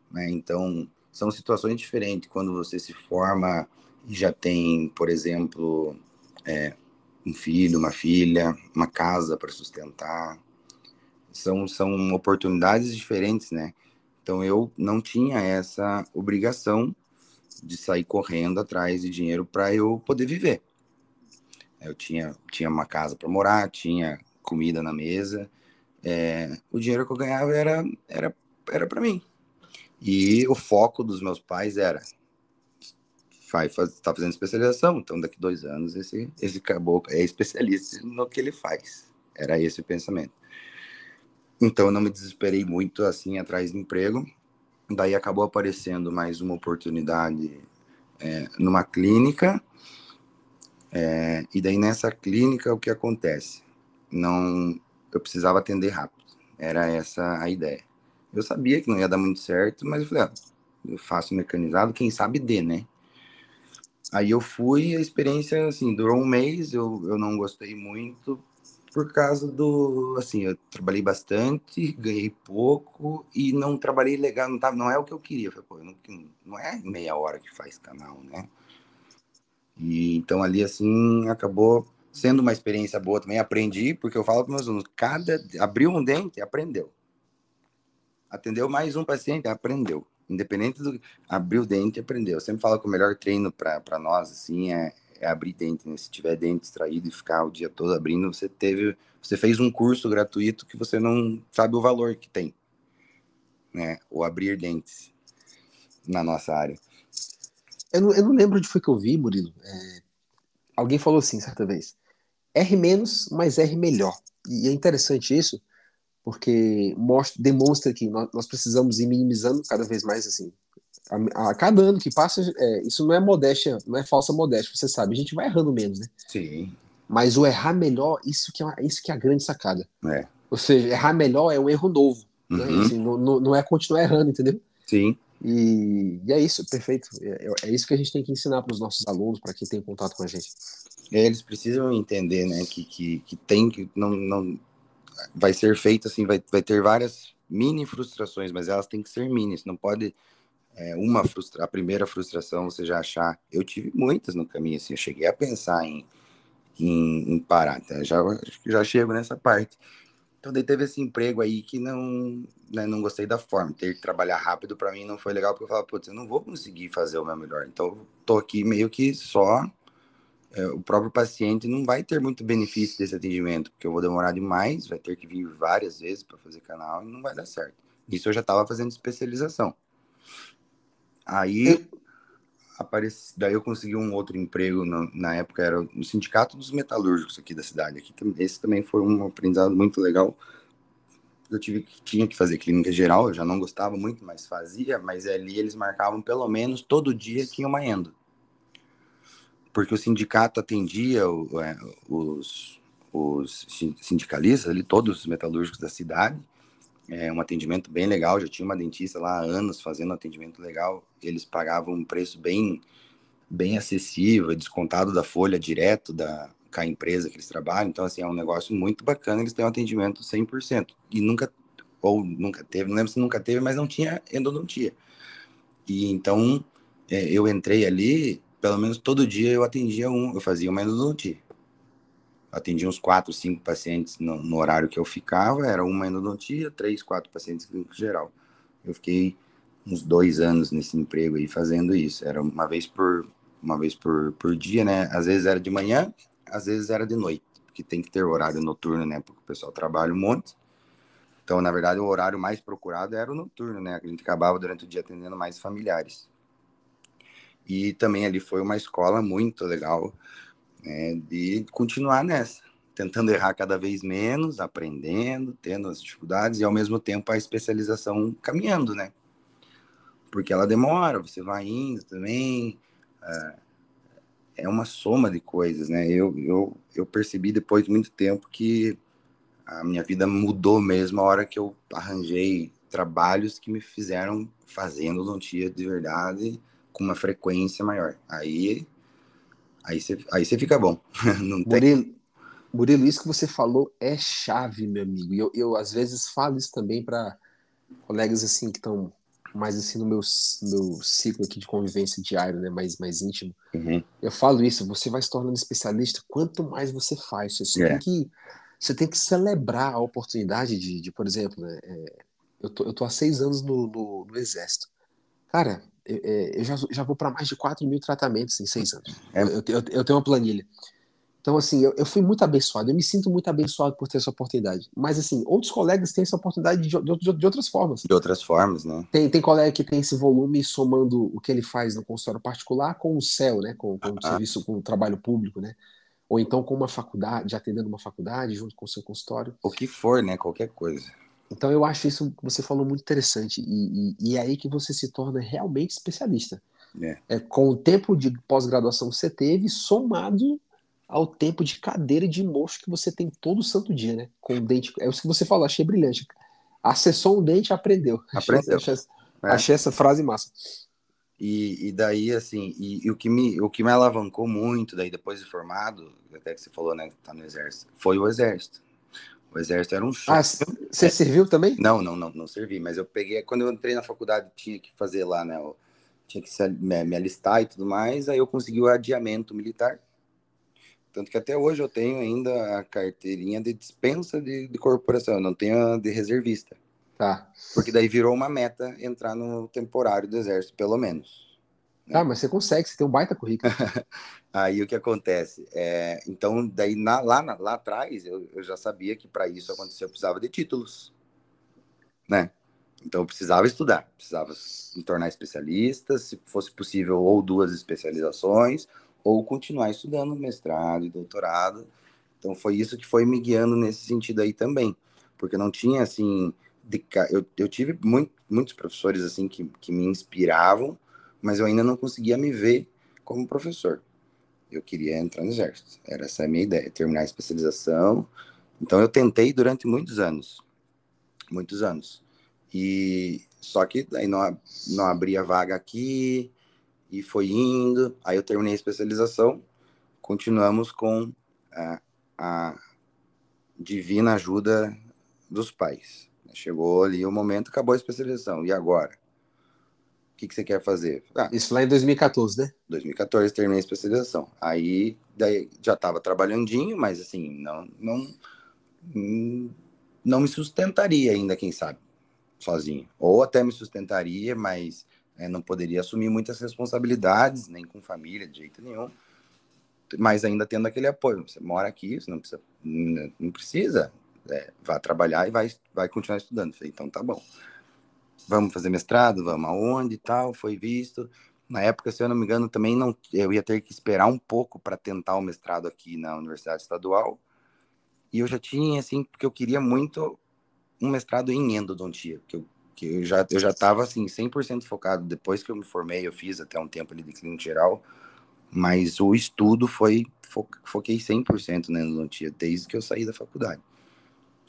Né? Então, são situações diferentes quando você se forma e já tem, por exemplo, é, um filho, uma filha, uma casa para sustentar. São, são oportunidades diferentes, né? Então eu não tinha essa obrigação de sair correndo atrás de dinheiro para eu poder viver. Eu tinha, tinha uma casa para morar, tinha comida na mesa. É, o dinheiro que eu ganhava era era era para mim. E o foco dos meus pais era vai tá fazendo especialização, então daqui dois anos esse esse caboclo é especialista no que ele faz. Era esse o pensamento. Então eu não me desesperei muito assim atrás de emprego. Daí acabou aparecendo mais uma oportunidade é, numa clínica. É, e daí nessa clínica o que acontece? Não, eu precisava atender rápido. Era essa a ideia. Eu sabia que não ia dar muito certo, mas eu falei, ah, eu faço mecanizado, quem sabe dê, né? Aí eu fui, a experiência, assim, durou um mês, eu, eu não gostei muito, Por causa do, assim, eu trabalhei bastante, ganhei pouco e não trabalhei legal, não, tá, não é o que eu queria. Pô, não, não é meia hora que faz canal, né? E então ali, assim, acabou sendo uma experiência boa também. Aprendi, porque eu falo para meus alunos, cada abriu um dente, aprendeu. Atendeu mais um paciente, aprendeu. Independente do abriu o dente, aprendeu. Eu sempre falo que o melhor treino para nós assim é, é abrir dente, né? Se tiver dente extraído e ficar o dia todo abrindo, você teve, você fez um curso gratuito que você não sabe o valor que tem, né? O abrir dentes na nossa área. Eu não, eu não lembro de foi que eu vi, Murilo. É, alguém falou assim certa vez: R menos, mas R melhor. E é interessante isso, porque mostra, demonstra que nós, nós precisamos ir minimizando cada vez mais assim. A, a cada ano que passa, é, isso não é modéstia, não é falsa modéstia, você sabe, a gente vai errando menos, né? Sim. Mas o errar melhor, isso que é, isso que é a grande sacada. É. Ou seja, errar melhor é um erro novo. Né? Uhum. Assim, não, não, não é continuar errando, entendeu? Sim. E, e, é isso, perfeito. É, é, isso que a gente tem que ensinar para os nossos alunos, para quem tem contato com a gente. Eles precisam entender, né, que, que, que tem que não, não vai ser feito assim, vai, vai ter várias mini frustrações, mas elas têm que ser minis, não pode é, uma frustra a primeira frustração você já achar. Eu tive muitas no caminho, assim, eu cheguei a pensar em, em, em parar, tá? já, já chego nessa parte. Então, daí teve esse emprego aí que não, né, não gostei da forma. Ter que trabalhar rápido para mim não foi legal, porque eu falava, putz, eu não vou conseguir fazer o meu melhor. Então, tô aqui meio que só. É, o próprio paciente não vai ter muito benefício desse atendimento, porque eu vou demorar demais, vai ter que vir várias vezes para fazer canal e não vai dar certo. Isso eu já estava fazendo especialização. Aí, apareci, daí eu consegui um outro emprego, na, na, época era no Sindicato dos Metalúrgicos aqui da cidade. Aqui, esse também foi um aprendizado muito legal. Eu tive, tinha que fazer clínica geral, eu já não gostava muito, mas fazia, mas ali eles marcavam pelo menos todo dia tinha uma endo. Porque o sindicato atendia é, os, os sindicalistas ali, todos os metalúrgicos da cidade, é um atendimento bem legal. Já tinha uma dentista lá há anos fazendo atendimento legal. Eles pagavam um preço bem, bem acessível, descontado da folha direto da com a empresa que eles trabalham. Então, assim, é um negócio muito bacana. Eles têm um atendimento 100%. E nunca, ou nunca teve, não lembro se nunca teve, mas não tinha endodontia. E então, é, eu entrei ali, pelo menos todo dia eu atendia um, eu fazia uma endodontia atendi uns quatro, cinco pacientes no, no, horário que eu ficava, era uma endodontia, três, quatro pacientes clínico geral. Eu fiquei uns dois anos nesse emprego aí fazendo isso. Era uma vez por uma vez por, por dia, né? Às vezes era de manhã, às vezes era de noite, porque tem que ter horário noturno, né? Porque o pessoal trabalha um monte. Então, na verdade, o horário mais procurado era o noturno, né? A gente acabava durante o dia atendendo mais familiares. E também ali foi uma escola muito legal né, de continuar nessa, tentando errar cada vez menos, aprendendo, tendo as dificuldades e ao mesmo tempo a especialização caminhando, né? Porque ela demora, você vai indo também, é, é uma soma de coisas, né? Eu, eu, eu percebi depois de muito tempo que a minha vida mudou mesmo a hora que eu arranjei trabalhos que me fizeram fazendo odontia de verdade com uma frequência maior. Aí Aí você aí fica bom. *laughs* Não Murilo, tem... Murilo, isso que você falou é chave, meu amigo. E eu, eu às vezes falo isso também para colegas assim que estão mais assim no meu, meu ciclo aqui de convivência diário, né, mais, mais íntimo. Uhum. Eu falo isso, você vai se tornando especialista quanto mais você faz. Você, é. tem, que, você tem que celebrar a oportunidade de, de por exemplo, né, é, eu, tô, eu tô há seis anos no, no, no Exército. Cara, eu já, já vou para mais de 4 mil tratamentos em seis anos. É. Eu, eu, eu, tenho uma planilha. Então, assim, eu, eu, fui muito abençoado, eu me sinto muito abençoado por ter essa oportunidade. Mas, assim, outros colegas têm essa oportunidade de, de, de outras formas. De outras formas, né? Tem, tem colega que tem esse volume somando o que ele faz no consultório particular com o céu, né? Com, com o ah. serviço, com o trabalho público, né? Ou então com uma faculdade, atendendo uma faculdade junto com o seu consultório. O que for, né? Qualquer coisa. Então eu acho isso que você falou muito interessante e, e, e é aí que você se torna realmente especialista. É. é com o tempo de pós-graduação que você teve, somado ao tempo de cadeira de mocho que você tem todo santo dia, né? Com o dente. É isso que você falou, achei brilhante. Acessou um dente aprendeu. Aprendeu. Achei, achei, é. achei essa frase massa. E, e daí, assim, e, e, o, que me, o que me alavancou muito, daí depois de formado, até que você falou, né, que tá no exército, foi o exército. O exército era um show. Ah, você é. serviu também? Não, não, não, não servi, mas eu peguei, quando eu entrei na faculdade, tinha que fazer lá, né, eu tinha que se, me, me alistar e tudo mais, aí eu consegui o adiamento militar. Tanto que até hoje eu tenho ainda a carteirinha de dispensa de, de corporação, eu não tenho a de reservista. Tá. Porque daí virou uma meta entrar no temporário do exército, pelo menos. Ah, mas você consegue, você tem um baita currículo. *laughs* Aí o que acontece? É, então, daí na, lá, na, lá atrás, eu, eu já sabia que para isso acontecer eu precisava de títulos. Né? Então eu precisava estudar, precisava me tornar especialista, se fosse possível, ou duas especializações, ou continuar estudando mestrado e doutorado. Então foi isso que foi me guiando nesse sentido aí também, porque não tinha assim de, eu, eu tive muito, muitos professores assim que, que me inspiravam, mas eu ainda não conseguia me ver como professor. Eu queria entrar no exército. Era essa a minha ideia, terminar a especialização. Então eu tentei durante muitos anos, muitos anos. E só que aí não, não abria vaga aqui e foi indo. Aí eu terminei a especialização. Continuamos com a, a divina ajuda dos pais. Chegou ali o momento, acabou a especialização. E agora? O que, que você quer fazer? Ah, Isso lá em 2014, né? 2014 terminei a especialização. Aí daí, já estava trabalhandinho, mas assim, não, não, não me sustentaria ainda, quem sabe, sozinho. Ou até me sustentaria, mas é, não poderia assumir muitas responsabilidades, nem com família, de jeito nenhum. Mas ainda tendo aquele apoio. Você mora aqui, você não precisa, não precisa é, vá trabalhar e vai, vai continuar estudando. Falei, então tá bom. Vamos fazer mestrado, vamos aonde e tal, foi visto. Na época, se eu não me engano, também não, eu ia ter que esperar um pouco para tentar o mestrado aqui na Universidade Estadual. E eu já tinha, assim, porque eu queria muito um mestrado em endodontia, que eu, que eu já eu já estava assim 100% focado depois que eu me formei, eu fiz até um tempo ali de clínica geral, mas o estudo foi fo, foquei 100% na endodontia desde que eu saí da faculdade.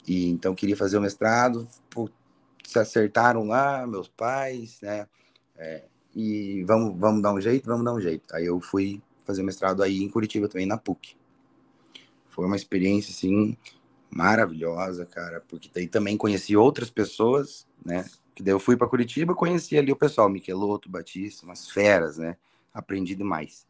E então queria fazer o mestrado, se acertaram lá, meus pais, né? É, e vamos, vamos dar um jeito, vamos dar um jeito. Aí eu fui fazer mestrado aí em Curitiba também, na PUC. Foi uma experiência, assim, maravilhosa, cara, porque daí também conheci outras pessoas, né? Que daí eu fui para Curitiba, conheci ali o pessoal, Miqueloto, Batista, umas feras, né? Aprendi demais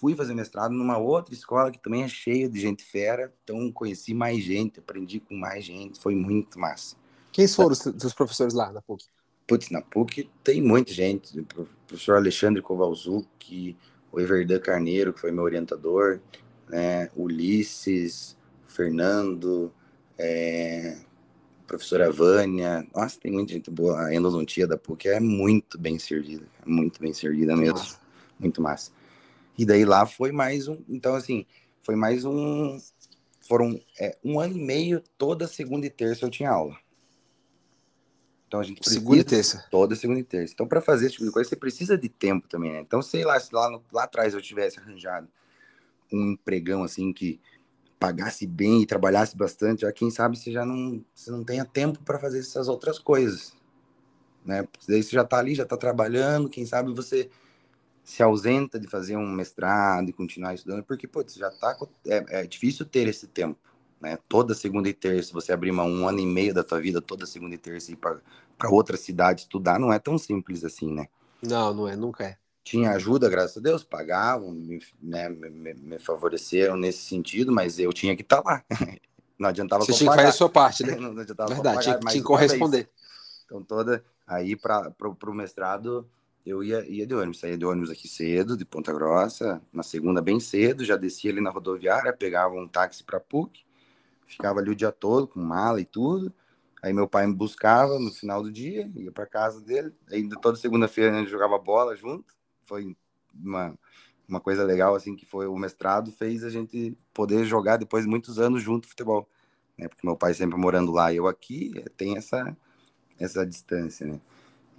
fui fazer mestrado numa outra escola que também é cheia de gente fera, então conheci mais gente, aprendi com mais gente, foi muito massa. Quem foram os seus professores lá na PUC? Putz, na PUC tem muita gente, o professor Alexandre Kovalzuk, o Everdan Carneiro, que foi meu orientador, né, Ulisses, Fernando, é, professora Vânia, nossa, tem muita gente boa, a endodontia da PUC é muito bem servida, muito bem servida mesmo, nossa. muito massa. E daí lá foi mais um. Então, assim, foi mais um. Foram é, um ano e meio, toda segunda e terça eu tinha aula. Então a gente precisa, segunda e terça. Toda segunda e terça. Então, para fazer esse tipo de coisa, você precisa de tempo também, né? Então, sei lá, se lá, lá atrás eu tivesse arranjado um empregão assim que pagasse bem e trabalhasse bastante, já quem sabe você já não, você não tenha tempo para fazer essas outras coisas, né? Porque daí você já está ali, já está trabalhando, quem sabe você se ausenta de fazer um mestrado e continuar estudando, porque, putz, já tá. É, é difícil ter esse tempo, né? Toda segunda e terça, você abrir uma, um ano e meio da tua vida, toda segunda e terça, e ir para outra cidade estudar, não é tão simples assim, né? Não, não é, nunca é. Tinha ajuda, graças a Deus, pagavam, me, né, me, me favoreceram nesse sentido, mas eu tinha que estar tá lá. *laughs* Não adiantava Você tinha que fazer a sua parte, né? *laughs* não adiantava Verdade, tinha, tinha que corresponder. Então, toda. Aí, para o mestrado, eu ia, ia de ônibus, saía de ônibus aqui cedo, de Ponta Grossa, na segunda bem cedo, já descia ali na rodoviária, pegava um táxi para PUC, ficava ali o dia todo com mala e tudo. Aí meu pai me buscava no final do dia, ia para casa dele. Aí toda segunda-feira a gente jogava bola junto. Foi uma, uma coisa legal assim que foi o mestrado fez a gente poder jogar depois de muitos anos junto futebol, né? Porque meu pai sempre morando lá e eu aqui, tem essa essa distância, né?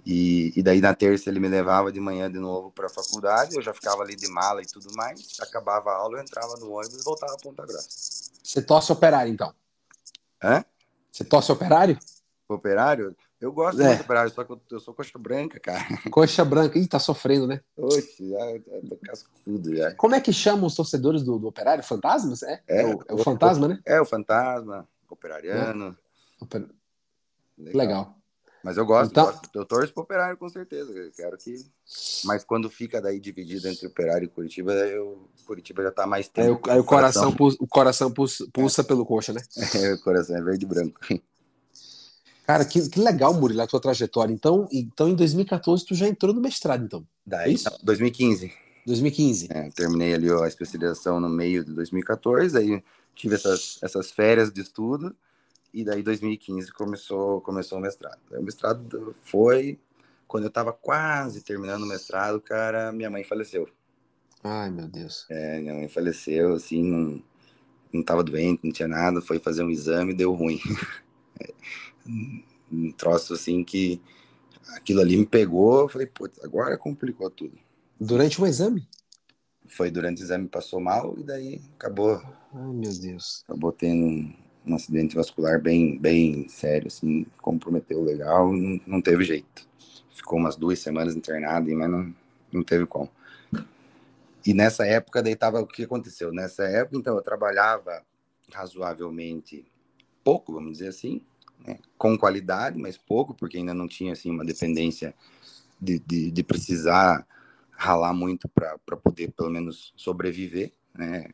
E, e daí na terça ele me levava de manhã de novo para a faculdade, eu já ficava ali de mala e tudo mais. Acabava a aula, eu entrava no ônibus e voltava a Ponta Grossa. Você tosse operário, então? Hã? Você tosse operário? Operário? Eu gosto É. muito do operário, só que eu, eu sou coxa branca, cara. *laughs* Coxa branca. Ih, tá sofrendo, né? Oxe, já, já tô cascudo já. Como é que chamam os torcedores do, do Operário? Fantasmas? É, É, o, é o o- fantasma, né? É, o fantasma, operariano. Oper- Legal. Mas eu gosto, Então- gosto, eu torço pro operário com certeza. Eu quero que. Mas quando fica daí dividido entre operário e Curitiba, eu, Curitiba já tá mais Aí, tempo. aí o coração, pulsa, o coração pulsa, pulsa pelo coxa, né? *laughs* É, o coração é verde e branco. Cara, que, que legal, Murilo, a tua trajetória. Então, então, em 2014, tu já entrou no mestrado, então. Daí, Isso? 2015. 2015. É, terminei ali ó, a especialização no meio de 2014, aí tive essas, essas férias de estudo, e daí 2015 começou, começou o mestrado. O mestrado foi quando eu estava quase terminando o mestrado, cara, minha mãe faleceu. Ai, meu Deus. É, minha mãe faleceu, assim, não, não tava doente, não tinha nada, foi fazer um exame e deu ruim. *laughs* um troço assim que aquilo ali me pegou, eu falei, putz, agora complicou tudo. Durante um exame? Foi durante o exame, passou mal, e daí acabou Ai, meu Deus. acabou tendo um, acidente vascular bem, bem sério, assim, comprometeu legal, não, não teve jeito. Ficou umas duas semanas internado, mas não, não teve como. E nessa época, daí tava, o que aconteceu? Nessa época, então, eu trabalhava razoavelmente pouco, vamos dizer assim, né? com qualidade, mas pouco, porque ainda não tinha, assim, uma dependência de, de, de precisar ralar muito para poder, pelo menos, sobreviver, né?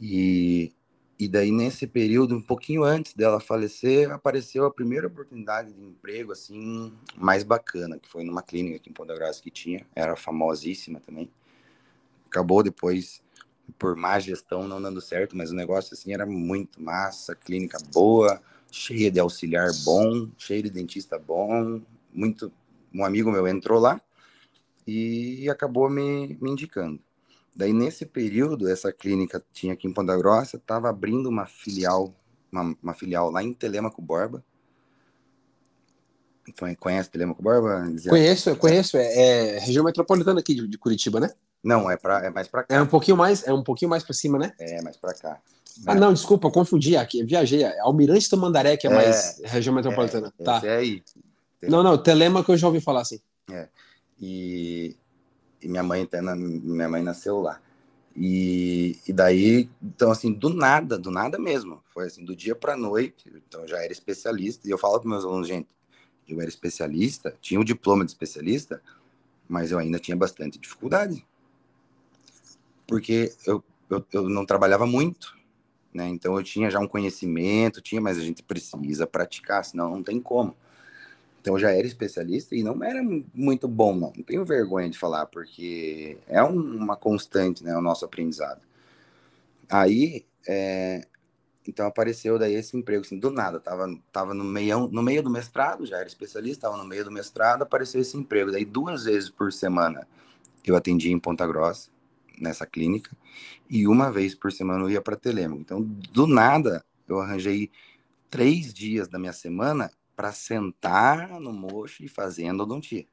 E, e daí, nesse período, um pouquinho antes dela falecer, apareceu a primeira oportunidade de emprego, assim, mais bacana, que foi numa clínica aqui em Ponta Grossa que tinha, era famosíssima também. Acabou depois, por má gestão, não dando certo, mas o negócio, assim, era muito massa, clínica boa, cheia de auxiliar bom, cheia de dentista bom, muito... Um amigo meu entrou lá e acabou me, me indicando. Daí, nesse período, essa clínica tinha aqui em Ponta Grossa, estava abrindo uma filial, uma, uma, filial lá em Telemaco Borba. Então, conhece Telemaco Borba? Conheço, eu conheço. É, é, região metropolitana aqui de, de, Curitiba, né? Não, é, pra, é mais para cá. É um pouquinho mais, é um pouquinho mais para cima, né? É, mais para cá. Ah, é. não, desculpa, confundi aqui, viajei. Almirante do Mandaré, que é, é mais região metropolitana. É, tá. é aí. Não, não, Telema que eu já ouvi falar assim. É. E, e minha mãe minha mãe nasceu lá. E, e daí, então assim, do nada, do nada mesmo. Foi assim, do dia para noite. Então eu já era especialista. E eu falo para meus alunos, gente, eu era especialista, tinha o diploma de especialista, mas eu ainda tinha bastante dificuldade. Porque eu, eu, eu não trabalhava muito, né? Então eu tinha já um conhecimento, tinha, mas a gente precisa praticar, senão não tem como. Então eu já era especialista e não era muito bom, não. Não tenho vergonha de falar, porque é um, uma constante, né, o nosso aprendizado. Aí, é, então apareceu daí esse emprego, assim, do nada. Tava, tava no, meio, no meio do mestrado, já era especialista, tava no meio do mestrado, apareceu esse emprego. Daí duas vezes por semana eu atendia em Ponta Grossa, nessa clínica, e uma vez por semana eu ia para Telemaco. Então, do nada, eu arranjei três dias da minha semana para sentar no mocho e fazer endodontia.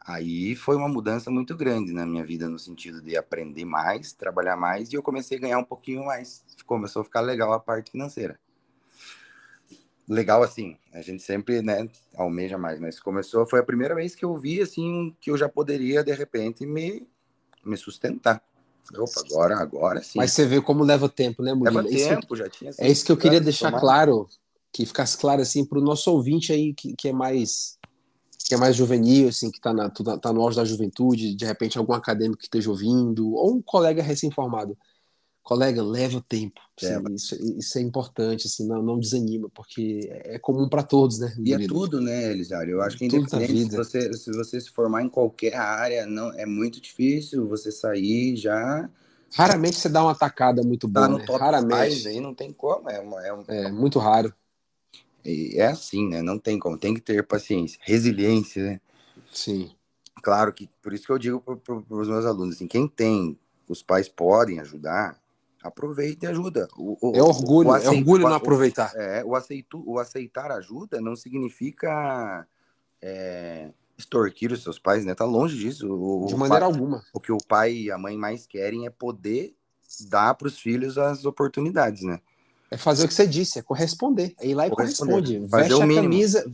Aí foi uma mudança muito grande na minha vida, no sentido de aprender mais, trabalhar mais, e eu comecei a ganhar um pouquinho mais. Começou a ficar legal a parte financeira. Legal assim, a gente sempre, né, almeja mais, mas começou, foi a primeira vez que eu vi, assim, que eu já poderia, de repente, me, me sustentar. Opa, agora, agora sim. Mas você vê como leva tempo, né, Murilo? Leva é tempo, isso, já tinha... É isso que eu queria deixar tomar. claro, que ficasse claro, assim, para o nosso ouvinte aí, que, que é mais que é mais juvenil, assim, que está tá no auge da juventude, de repente algum acadêmico que esteja ouvindo, ou um colega recém-formado. Colega, leva tempo. Assim, isso, isso, é importante, assim, não, não desanima, porque é comum para todos, né? E é tudo, né, Elisário? Eu acho que independente se você, se você se formar em qualquer área, não é muito difícil você sair já. Raramente você dá uma atacada muito boa. Tá no né? top Raramente. aí não tem como. É, uma, é, um... é muito raro. É assim, né? Não tem como. Tem que ter paciência, resiliência, né? Sim. Claro que por isso que eu digo para os meus alunos assim, quem tem, os pais podem ajudar, aproveita e ajuda. O, o, é orgulho, o é orgulho não aproveitar. É, o, aceito, o aceitar ajuda não significa é, extorquir os seus pais, né? Tá longe disso. O, De maneira pai, alguma. O que o pai e a mãe mais querem é poder dar para os filhos as oportunidades, né? É fazer o que você disse, é corresponder. É ir lá e corresponde. Veste a, camisa,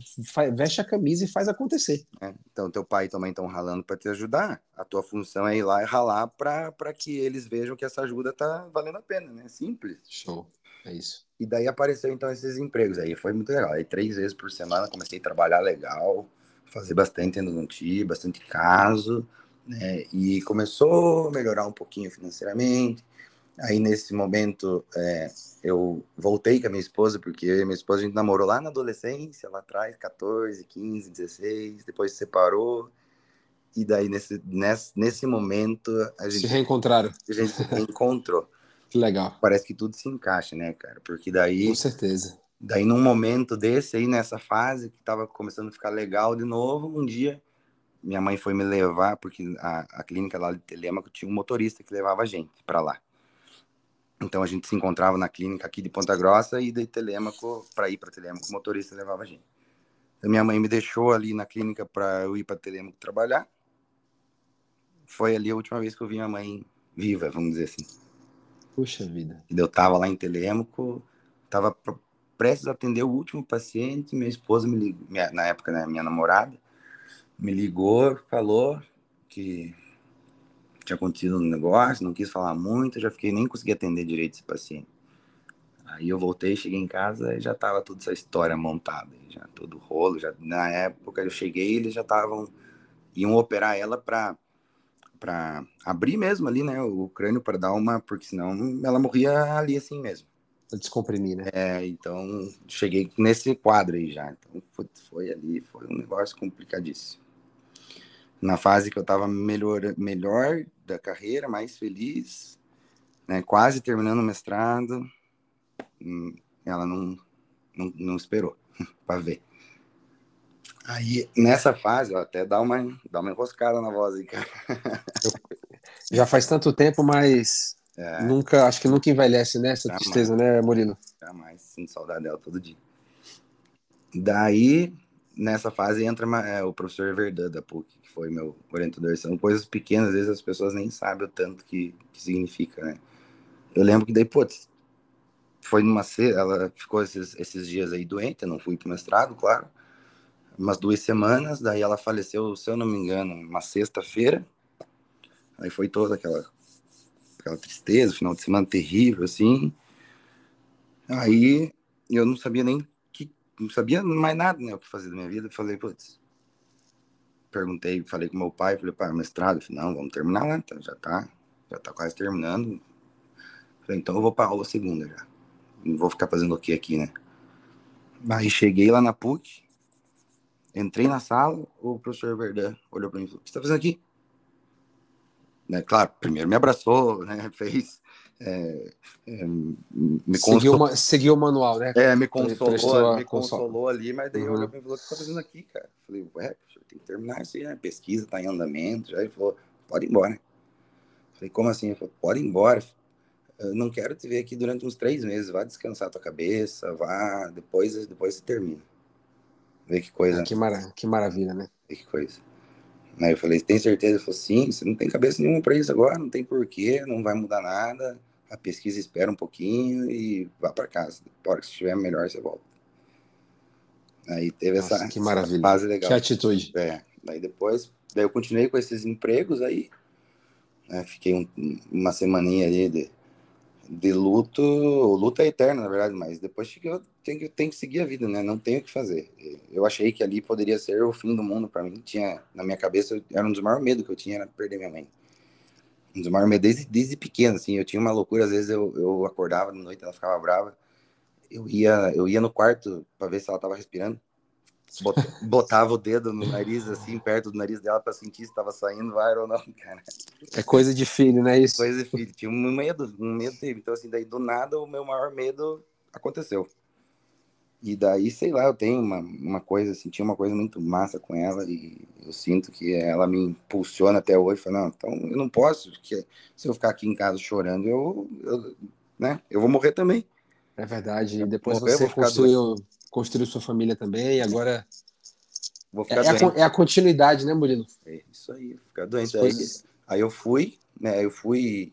veste a camisa e faz acontecer. É, então, teu pai também estão ralando para te ajudar. A tua função é ir lá e ralar para que eles vejam que essa ajuda tá valendo a pena, né? Simples. Show. É isso. E daí apareceu então esses empregos aí, foi muito legal. Aí três vezes por semana comecei a trabalhar legal, fazer bastante endodontia, bastante caso, né? E começou a melhorar um pouquinho financeiramente. Aí nesse momento é, eu voltei com a minha esposa, porque minha esposa a gente namorou lá na adolescência, lá atrás, 14, 15, 16, depois se separou. E daí nesse, nesse, nesse momento a gente se reencontraram. A gente se reencontrou. *laughs* que legal. Parece que tudo se encaixa, né, cara? Porque daí Com certeza. Daí num momento desse aí nessa fase que tava começando a ficar legal de novo, um dia minha mãe foi me levar porque a, a clínica lá de Telemaco tinha um motorista que levava a gente para lá. Então a gente se encontrava na clínica aqui de Ponta Grossa e de Telemaco para ir para Telemaco, o motorista levava a gente. Então, minha mãe me deixou ali na clínica para eu ir para Telemaco trabalhar. Foi ali a última vez que eu vi minha mãe viva, vamos dizer assim. Puxa vida. E eu tava lá em Telemaco, tava prestes a atender o último paciente, minha esposa me ligou, minha, na época, né, minha namorada, me ligou, falou que tinha acontecido um negócio, não quis falar muito, já fiquei nem consegui atender direito esse paciente. Aí eu voltei, cheguei em casa e já tava toda essa história montada, já todo rolo, já na época eu cheguei, eles já estavam iam operar ela para para abrir mesmo ali, né, o crânio para dar uma, porque senão ela morria ali assim mesmo. Descomprimir, né? É, então cheguei nesse quadro aí já. Então foi, foi ali, foi um negócio complicadíssimo na fase que eu estava melhor, melhor da carreira, mais feliz, né, quase terminando o mestrado, hum, ela não, não, não esperou *laughs* para ver. Aí, nessa fase, ó, até dá uma, dá uma enroscada na voz aí, cara. já faz tanto tempo, mas é. nunca, acho que nunca envelhece, né? Essa tristeza, né, Murilo? Jamais, sinto saudade dela todo dia. Daí, nessa fase, entra é, o professor Verdun da PUC, foi meu orientador. São coisas pequenas, às vezes as pessoas nem sabem o tanto que, que significa, né? Eu lembro que daí, putz, foi numa ela ficou esses, esses dias aí doente, eu não fui pro mestrado, claro, umas duas semanas, daí ela faleceu, se eu não me engano, uma sexta-feira, aí foi toda aquela, aquela tristeza, final de semana terrível, assim, aí eu não sabia nem que, não sabia mais nada, né, o que fazer da minha vida, eu falei, putz, perguntei, falei com meu pai, falei, pai, mestrado? Falei, não, vamos terminar lá, então já tá, já tá quase terminando. Falei, então eu vou pra aula segunda já. Não vou ficar fazendo o que aqui, né? Aí cheguei lá na PUC, entrei na sala, o professor Verdun olhou para mim e falou, o que você tá fazendo aqui? Né, claro, primeiro me abraçou, né, *laughs* fez, é, é, me seguiu, uma, seguiu o manual, né? É, me consolou, me consolou ali, mas daí uhum. olhou para mim e falou, o que você tá fazendo aqui, cara? Falei, ué, tem que terminar isso aí, né? Pesquisa tá em andamento. Já ele falou, pode ir embora. Falei, como assim? Ele falou, pode ir embora. Eu não quero te ver aqui durante uns três meses. Vá descansar tua cabeça, vá. Depois, depois você termina. Vê que coisa. Ah, que, mara que maravilha, né? Vê que coisa. Aí eu falei, tem certeza? Ele falou, sim, você não tem cabeça nenhuma para isso agora, não tem porquê, não vai mudar nada. A pesquisa espera um pouquinho e vá para casa. Na hora que estiver melhor, você volta. Aí teve Nossa, essa, que maravilha. Essa fase legal. Que atitude. É. Daí depois, daí eu continuei com esses empregos aí. Né, fiquei um, uma semaninha ali de, de luto. O luto é eterno, na verdade, mas depois que eu tenho que, tenho que seguir a vida, né? Não tenho o que fazer. Eu achei que ali poderia ser o fim do mundo para mim. Tinha, na minha cabeça, era um dos maiores medos que eu tinha, era perder minha mãe. Um dos maiores medos desde, desde pequeno, assim. Eu tinha uma loucura, às vezes eu, eu acordava de noite, ela ficava brava eu ia, eu ia no quarto para ver se ela tava respirando. *laughs* Botava o dedo no nariz, assim, perto do nariz dela, para sentir se tava saindo ar ou não, *laughs* cara. É coisa de filho, né? Isso. Coisa de filho. Tinha um medo, um medo teve. Então, assim, daí do nada o meu maior medo aconteceu. E daí, sei lá, eu tenho uma, uma coisa, assim, tinha uma coisa muito massa com ela e eu sinto que ela me impulsiona até hoje. Falei, não, então eu não posso, porque se eu ficar aqui em casa chorando, eu, eu, né, eu vou morrer também. É verdade. Depois você construiu, construiu sua família também, e agora. É, é, a, é, a, continuidade, né, Murilo? É isso aí, ficar doente. Aí, aí, eu fui, né? Eu fui,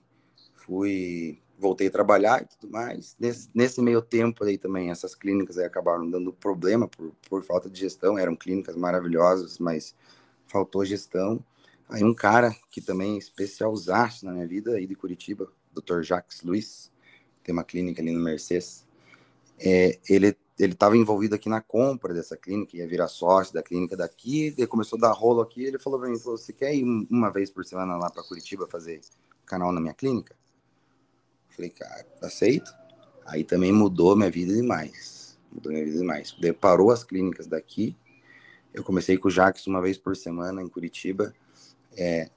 fui voltei a trabalhar e tudo mais. Nesse, nesse meio tempo aí também, essas clínicas aí acabaram dando problema por, por falta de gestão. Eram clínicas maravilhosas, mas faltou gestão. Aí um cara que também é especialzaço na minha vida, aí de Curitiba, Dr. Jacques Luiz, tem uma clínica ali no Mercedes. É, ele ele estava envolvido aqui na compra dessa clínica, ia virar sócio da clínica daqui, ele começou a dar rolo aqui, ele falou para mim, falou, você quer ir uma vez por semana lá para Curitiba fazer canal na minha clínica? Falei, cara, aceito. Aí também mudou minha vida demais, mudou minha vida demais. Deparou as clínicas daqui, eu comecei com o Jax uma vez por semana em Curitiba, é,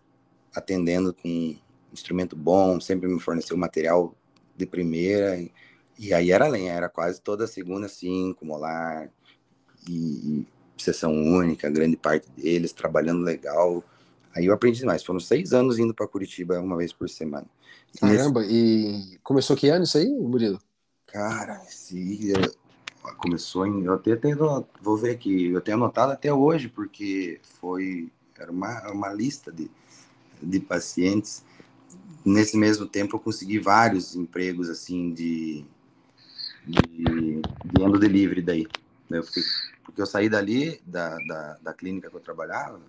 atendendo com instrumento bom, sempre me forneceu material de primeira, e, e aí era além, era quase toda segunda, cinco, molar, e, e sessão única, grande parte deles, trabalhando legal. Aí eu aprendi demais. Foram seis anos indo para Curitiba uma vez por semana. E Caramba, nesse... e começou que ano isso aí, Murilo? Cara, esse começou em. Eu até tenho. Vou ver aqui, eu tenho anotado até hoje, porque foi. Era uma, uma lista de, de pacientes. Nesse mesmo tempo eu consegui vários empregos assim de de, de endo delivery daí. Eu fiquei, porque eu saí dali, da, da, da clínica que eu trabalhava,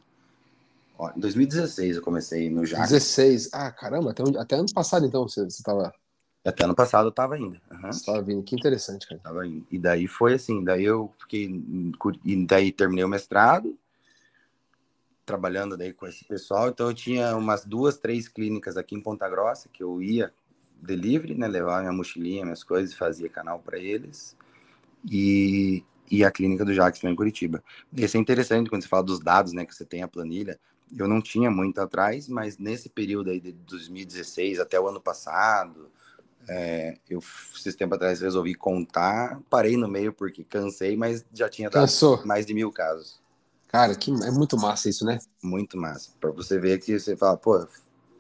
ó, em 2016 eu comecei no JAC. 16? Ah, caramba, até, até ano passado então você estava... Até ano passado eu estava indo. Uhum. Você vindo, que interessante, cara. Tava indo. E daí foi assim, daí eu fiquei, e daí terminei o mestrado, trabalhando daí com esse pessoal, então eu tinha umas duas, três clínicas aqui em Ponta Grossa que eu ia delivery, né? Levava minha mochilinha, minhas coisas, fazia canal para eles. E, e a clínica do Jackson em Curitiba. Esse é interessante quando você fala dos dados, né? Que você tem a planilha. Eu não tinha muito atrás, mas nesse período aí de 2016 até o ano passado, é, eu esses tempo atrás resolvi contar, parei no meio porque cansei, mas já tinha Cansou. mais de mil casos. Cara, que é muito massa isso, né? Muito massa. Para você ver que você fala, pô,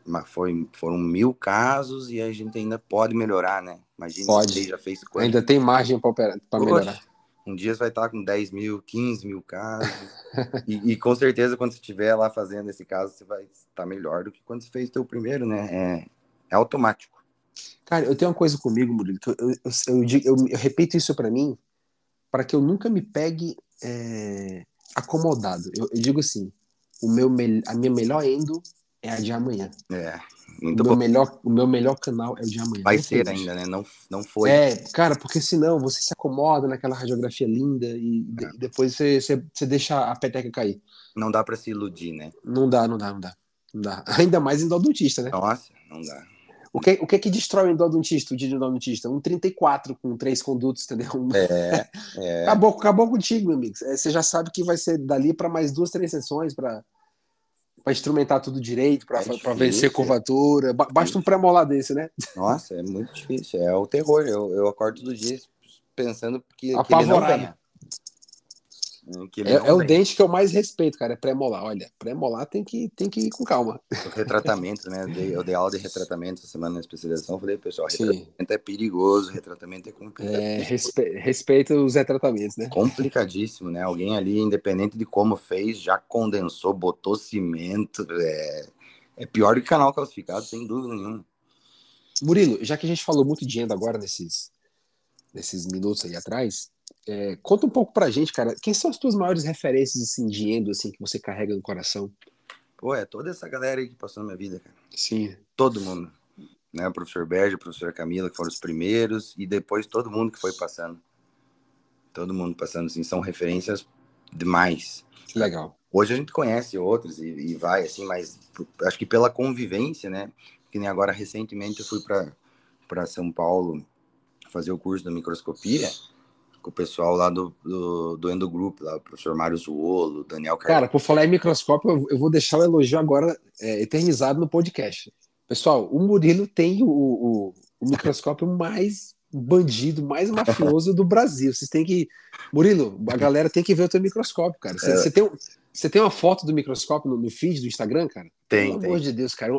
mas foi, foram mil casos e a gente ainda pode melhorar, né? Imagina pode. você já fez quanto? Ainda tem margem para melhorar. Um dia você vai estar com 10 mil, 15 mil casos. *laughs* e, e, com certeza, quando você estiver lá fazendo esse caso, você vai estar melhor do que quando você fez o seu primeiro, né? É, é automático. Cara, eu tenho uma coisa comigo, Murilo, que eu, eu, eu, eu, eu repito isso para mim, para que eu nunca me pegue é, acomodado. Eu, digo assim, o meu, a minha melhor endo é a de amanhã. É. Muito o, meu melhor, o meu melhor canal é o de amanhã. Vai não ser ainda, né? Não, não foi. É, cara, porque senão você se acomoda naquela radiografia linda e, é. de, depois você, você, você, deixa a peteca cair. Não dá para se iludir, né? Não dá, não dá, não dá. Não dá. *laughs* Ainda mais endodontista, né? Nossa, não dá. O que, o que é que destrói o endodontista, o endodontista? Um 34 com três condutos, entendeu? É, *laughs* é. Acabou, acabou contigo, meu amigo. É, você já sabe que vai ser dali para mais duas, três sessões para para instrumentar tudo direito, para é vencer curvatura. Basta um pré-molar desse, né? *laughs* Nossa, é muito difícil. É o terror. Eu, eu acordo todo dia pensando que, que ele não venha. É, é o dente que eu mais respeito, cara, é pré-molar. Olha, pré-molar tem que, tem que ir com calma. O retratamento, né? Eu dei, eu dei aula de retratamento essa semana na especialização. Falei, pessoal, retratamento Sim. é perigoso, retratamento é complicado. É, respe, respeita os retratamentos, né? Complicadíssimo, né? Alguém ali, independente de como fez, já condensou, botou cimento. É, é pior do que canal calcificado, sem dúvida nenhuma. Murilo, já que a gente falou muito de endo agora nesses, nesses minutos aí atrás, é, conta um pouco pra gente, cara. Quem são as tuas maiores referências assim, de endo assim, que você carrega no coração? Pô, é toda essa galera aí que passou na minha vida, cara. Sim. Todo mundo. Né? O professor Berge, o professor Camila, que foram os primeiros, e depois todo mundo que foi passando. Todo mundo passando, assim, são referências demais. Legal. Hoje a gente conhece outros e, e vai, assim, mas acho que pela convivência, né? Que nem agora, recentemente, eu fui para São Paulo fazer o curso da microscopia com o pessoal lá do, do, do Endo Group, lá, o professor Mário Zuolo, Daniel Carvalho. Cara, por falar em microscópio, eu, vou deixar o elogio agora é, eternizado no podcast. Pessoal, o Murilo tem o, o, o microscópio mais bandido, mais mafioso do Brasil. Vocês têm que. Murilo, a galera tem que ver o teu microscópio, cara. Você, é. tem, tem uma foto do microscópio no, no feed do Instagram, cara? Tem. Pelo tem. amor de Deus, cara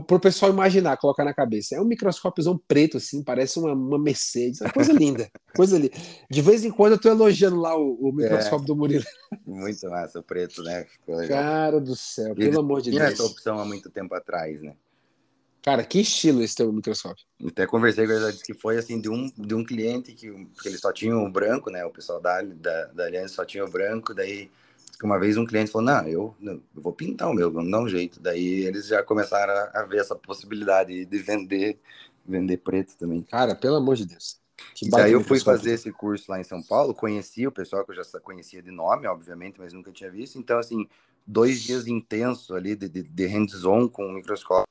para o pessoal imaginar, colocar na cabeça. É um microscópiozão preto, assim, parece uma, uma Mercedes. É uma coisa linda. *laughs* coisa linda. De vez em quando eu tô elogiando lá o, o microscópio é, do Murilo. Muito massa, o preto, né? Cara do céu, pelo amor de Deus. Essa opção há muito tempo atrás, né? Cara, que estilo esse teu microscópio? Até conversei com ele, disse que foi assim de um, de um cliente que, que ele só tinha o branco, né? O pessoal da, da, da Aliança só tinha o branco, daí uma vez um cliente falou, não, eu, eu vou pintar o meu, vamos dar um jeito. Daí eles já começaram a, a ver essa possibilidade de vender, vender preto também. Cara, pelo amor de Deus. Que daí eu fui fazer esse curso lá em São Paulo, conheci o pessoal que eu já conhecia de nome, obviamente, mas nunca tinha visto. Então, assim, dois dias intensos ali de, de, de hands-on com o microscópio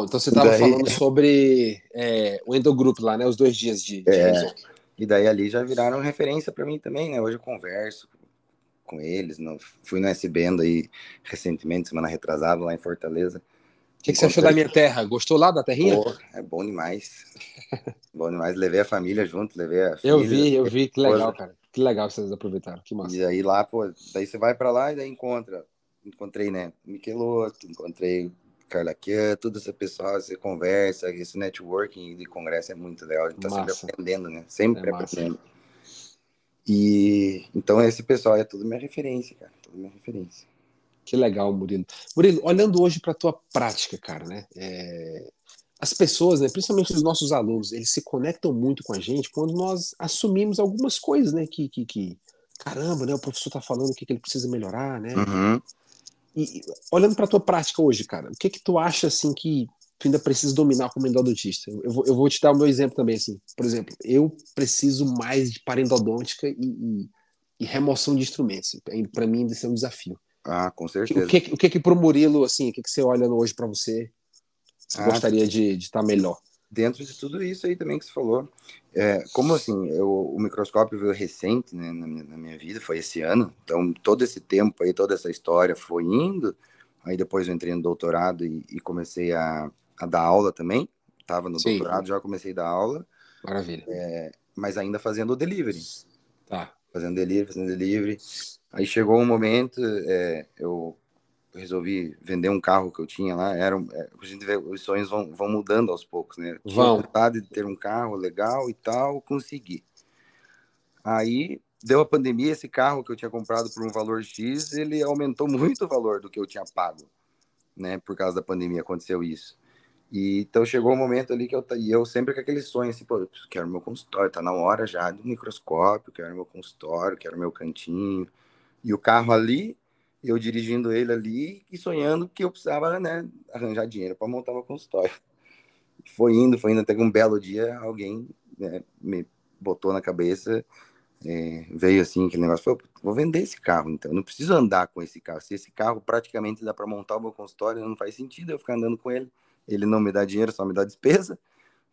então você estava daí... falando sobre é, o Endogroup lá, né? Os dois dias de, de é, E daí ali já viraram referência para mim também, né? Hoje eu converso com eles. No, fui no SBendo aí recentemente, semana retrasada, lá em Fortaleza. O que, que, você achou da minha terra? Gostou lá da terrinha? Pô, é bom demais. *laughs* bom demais. Levei a família junto, levei a filha, Eu vi, eu vi. Que legal, cara. Que legal que vocês aproveitaram. Que massa. E aí lá, pô, daí você vai para lá e daí encontra. Encontrei, né? Michelotto, encontrei Carla Kian, todo esse pessoal, você conversa, esse networking de congresso é muito legal, a gente tá sempre aprendendo, né? Sempre é aprendendo. E então esse pessoal é tudo minha referência, cara, tudo minha referência. Que legal, Murilo. Murilo, olhando hoje para tua prática, cara, né? É... As pessoas, né, principalmente os nossos alunos, eles se conectam muito com a gente quando nós assumimos algumas coisas, né? Que, que, que... caramba, né? O professor está falando o que, que ele precisa melhorar, né? Uhum. E, olhando para tua prática hoje, cara, o que que tu acha assim que tu ainda precisa dominar como endodontista? Eu vou, eu vou te dar o meu exemplo também, assim. Por exemplo, eu preciso mais de parendodôntica e, e, e remoção de instrumentos. Para mim, isso é um desafio. Ah, com certeza. O que, o que, que pro Murilo, assim, o que, que você olha hoje para você? Você ah, gostaria de estar tá melhor? Dentro de tudo isso aí também que você falou. É, como assim, eu, o microscópio veio recente né, na, minha, na, minha, vida, foi esse ano, então todo esse tempo aí, toda essa história foi indo, aí depois eu entrei no doutorado e, e comecei a, a, dar aula também, estava no Sim. doutorado, já comecei a dar aula. Maravilha. É, mas ainda fazendo o delivery. Tá. Fazendo delivery, fazendo delivery. Aí chegou um momento, é, eu resolvi vender um carro que eu tinha lá. Era, é, a gente vê, os sonhos vão, vão mudando aos poucos, né? Tinha vontade de ter um carro legal e tal, consegui. Aí deu a pandemia, esse carro que eu tinha comprado por um valor X, ele aumentou muito o valor do que eu tinha pago, né? Por causa da pandemia aconteceu isso. E então chegou o um momento ali que eu e eu sempre com aquele sonho assim, pô, eu quero meu consultório, tá na hora já do microscópio, quero meu consultório, quero meu cantinho. E o carro ali eu dirigindo ele ali e sonhando que eu precisava, né, arranjar dinheiro para montar uma consultório. Foi indo, foi indo, até que um belo dia alguém né, me botou na cabeça, é, veio assim aquele negócio, falou, vou vender esse carro, então, não preciso andar com esse carro. Se esse carro praticamente dá para montar o meu consultório, não faz sentido eu ficar andando com ele. Ele não me dá dinheiro, só me dá despesa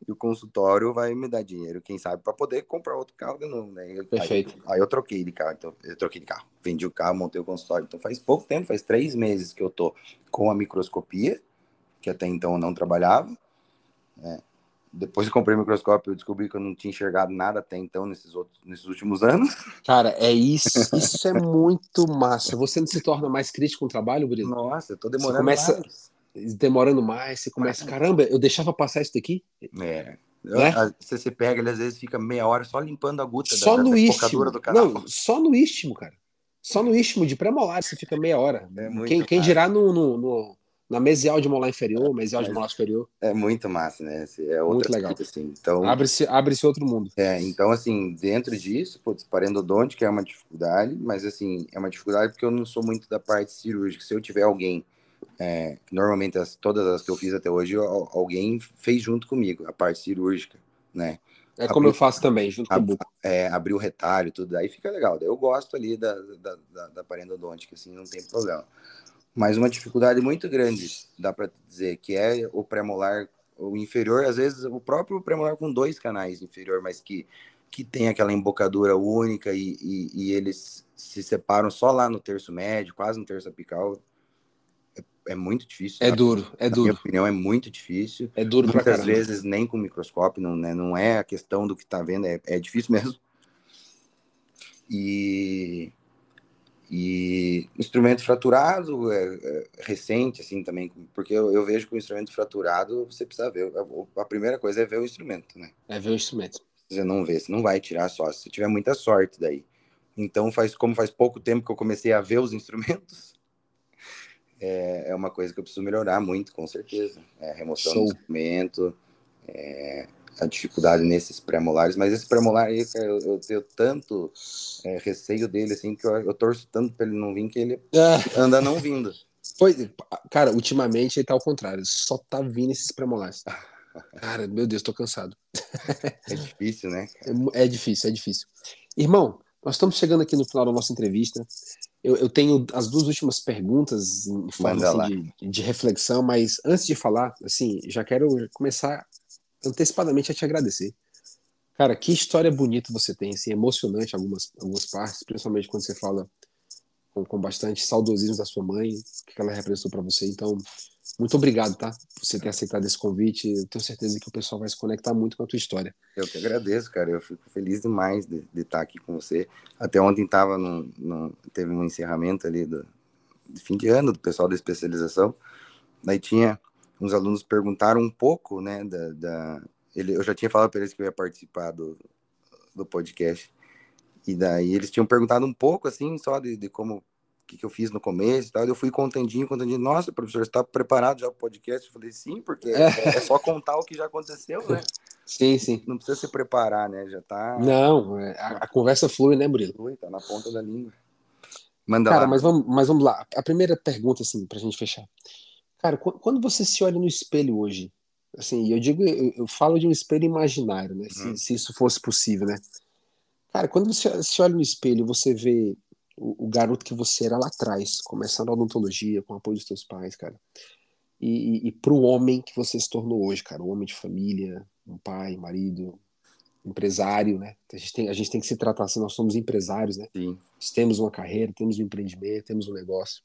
e o consultório vai me dar dinheiro, quem sabe, para poder comprar outro carro de novo, né? Perfeito. Aí, aí, eu troquei de carro, então eu troquei de carro, vendi o carro, montei o consultório. Então faz pouco tempo, faz três meses que eu tô com a microscopia, que até então eu não trabalhava. Né? Depois que comprei o microscópio, eu descobri que eu não tinha enxergado nada até então nesses outros, nesses últimos anos. Cara, é isso, isso é muito massa. Você não se torna mais crítico com o trabalho, Bruno? Nossa, eu tô demorando Você começa, mais demorando mais, você começa, caramba, eu deixava passar isso daqui? É. Né? Você se pega, ele às vezes fica meia hora só limpando a gota só da, no da istmo. do canal. Não, só no istmo, cara. Só no istmo de pré-molar você fica meia hora. É quem, quem dirá no, no, no, na mesial de molar inferior, mesial de molar superior. É muito massa, né? É muito legal. assim. Então, abre-se abre outro mundo. É, então, assim, dentro disso, putz, parendodonte, que é uma dificuldade, mas, assim, é uma dificuldade porque eu não sou muito da parte cirúrgica. Se eu tiver alguém é, normalmente as, todas as que eu fiz até hoje, alguém fez junto comigo, a parte cirúrgica, né? É como eu faço também, junto com o Buco. É, abrir o retalho, tudo, aí fica legal. Eu gosto ali da, da, da, da parendodôntica, assim, não tem problema. Mas uma dificuldade muito grande, dá para dizer, que é o premolar, o inferior, às vezes o próprio premolar com dois canais inferior, mas que, que tem aquela embocadura única e, e, e eles se separam só lá no terço médio, quase no terço apical, é muito difícil. É duro, é Na duro. minha opinião, é muito difícil. É duro Muitas pra vezes nem com microscópio, não, né, não é a questão do que está vendo, é, é difícil mesmo. E, e instrumento fraturado é, é, recente, assim, também, porque eu, eu, vejo que o instrumento fraturado você precisa ver. A, a, primeira coisa é ver o instrumento, né? É ver o instrumento. Você não vê, você não vai tirar só, se tiver muita sorte daí. Então, faz como faz pouco tempo que eu comecei a ver os instrumentos, é, é uma coisa que eu preciso melhorar muito, com certeza. É, remoção Show. do instrumento, é, a dificuldade nesses pré-molares, mas esse pré-molar aí, eu, eu tenho tanto é, receio dele, assim, que eu, eu torço tanto para ele não vir, que ele é. anda não vindo. Foi, cara, ultimamente ele tá ao contrário, só tá vindo esses pré-molares. Cara, meu Deus, tô cansado. É difícil, né? É, é, difícil, é difícil. Irmão, nós estamos chegando aqui no final da nossa entrevista. Eu, eu tenho as duas últimas perguntas em forma assim, de, de, reflexão, mas antes de falar, assim, já quero começar antecipadamente a te agradecer. Cara, que história bonita você tem, assim, emocionante algumas, algumas partes, principalmente quando você fala com, com bastante saudosismo da sua mãe, o que ela representou para você. Então, muito obrigado, tá? Por você ter aceitado esse convite. Eu tenho certeza que o pessoal vai se conectar muito com a tua história. Eu que agradeço, cara. Eu fico feliz demais de, de estar aqui com você. Até ontem tava no, no, teve um encerramento ali do, de fim de ano do pessoal da especialização. Daí tinha uns alunos perguntaram um pouco, né, da, da ele, eu já tinha falado para eles que eu ia participar do, do podcast. E daí eles tinham perguntado um pouco, assim, só de, de como que, que eu fiz no começo e tal. Eu fui contandinho, contandinho. Nossa, professor, você está preparado já para o podcast? Eu falei, sim, porque é. é. só contar o que já aconteceu, né? *laughs* Sim, sim. Não precisa se preparar, né? Já tá. Não, é, a, a conversa flui, né, Murilo? Flui, tá na ponta da língua. Manda Cara, lá. mas vamos, mas vamos lá. A primeira pergunta, assim, pra gente fechar. Cara, quando você se olha no espelho hoje, assim, eu digo, eu, eu falo de um espelho imaginário, né? Uhum. Se, se, isso fosse possível, né? Cara, quando você se olha no espelho, você vê o, o garoto que você era lá atrás, começando a odontologia, com o apoio dos teus pais, cara. E, e, e pro homem que você se tornou hoje, cara, um homem de família, um pai, marido, empresário, né? A gente tem, a gente tem que se tratar assim, nós somos empresários, né? Sim. Nós temos uma carreira, temos um empreendimento, temos um negócio.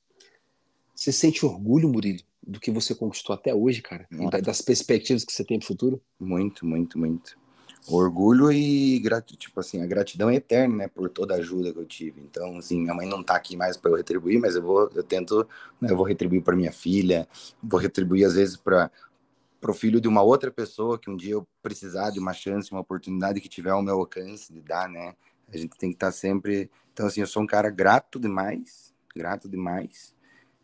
Você sente orgulho, Murilo, do que você conquistou até hoje, cara? Das perspectivas que você tem pro futuro? Muito, muito, muito. Orgulho e tipo assim, a gratidão é eterna, né, por toda a ajuda que eu tive. Então, assim, minha mãe não tá aqui mais para eu retribuir, mas eu vou, eu tento, né, eu vou retribuir para minha filha, vou retribuir às vezes para o filho de uma outra pessoa que um dia eu precisar de uma chance, uma oportunidade que tiver ao meu alcance de dar, né? A gente tem que estar tá sempre. Então, assim, eu sou um cara grato demais, grato demais.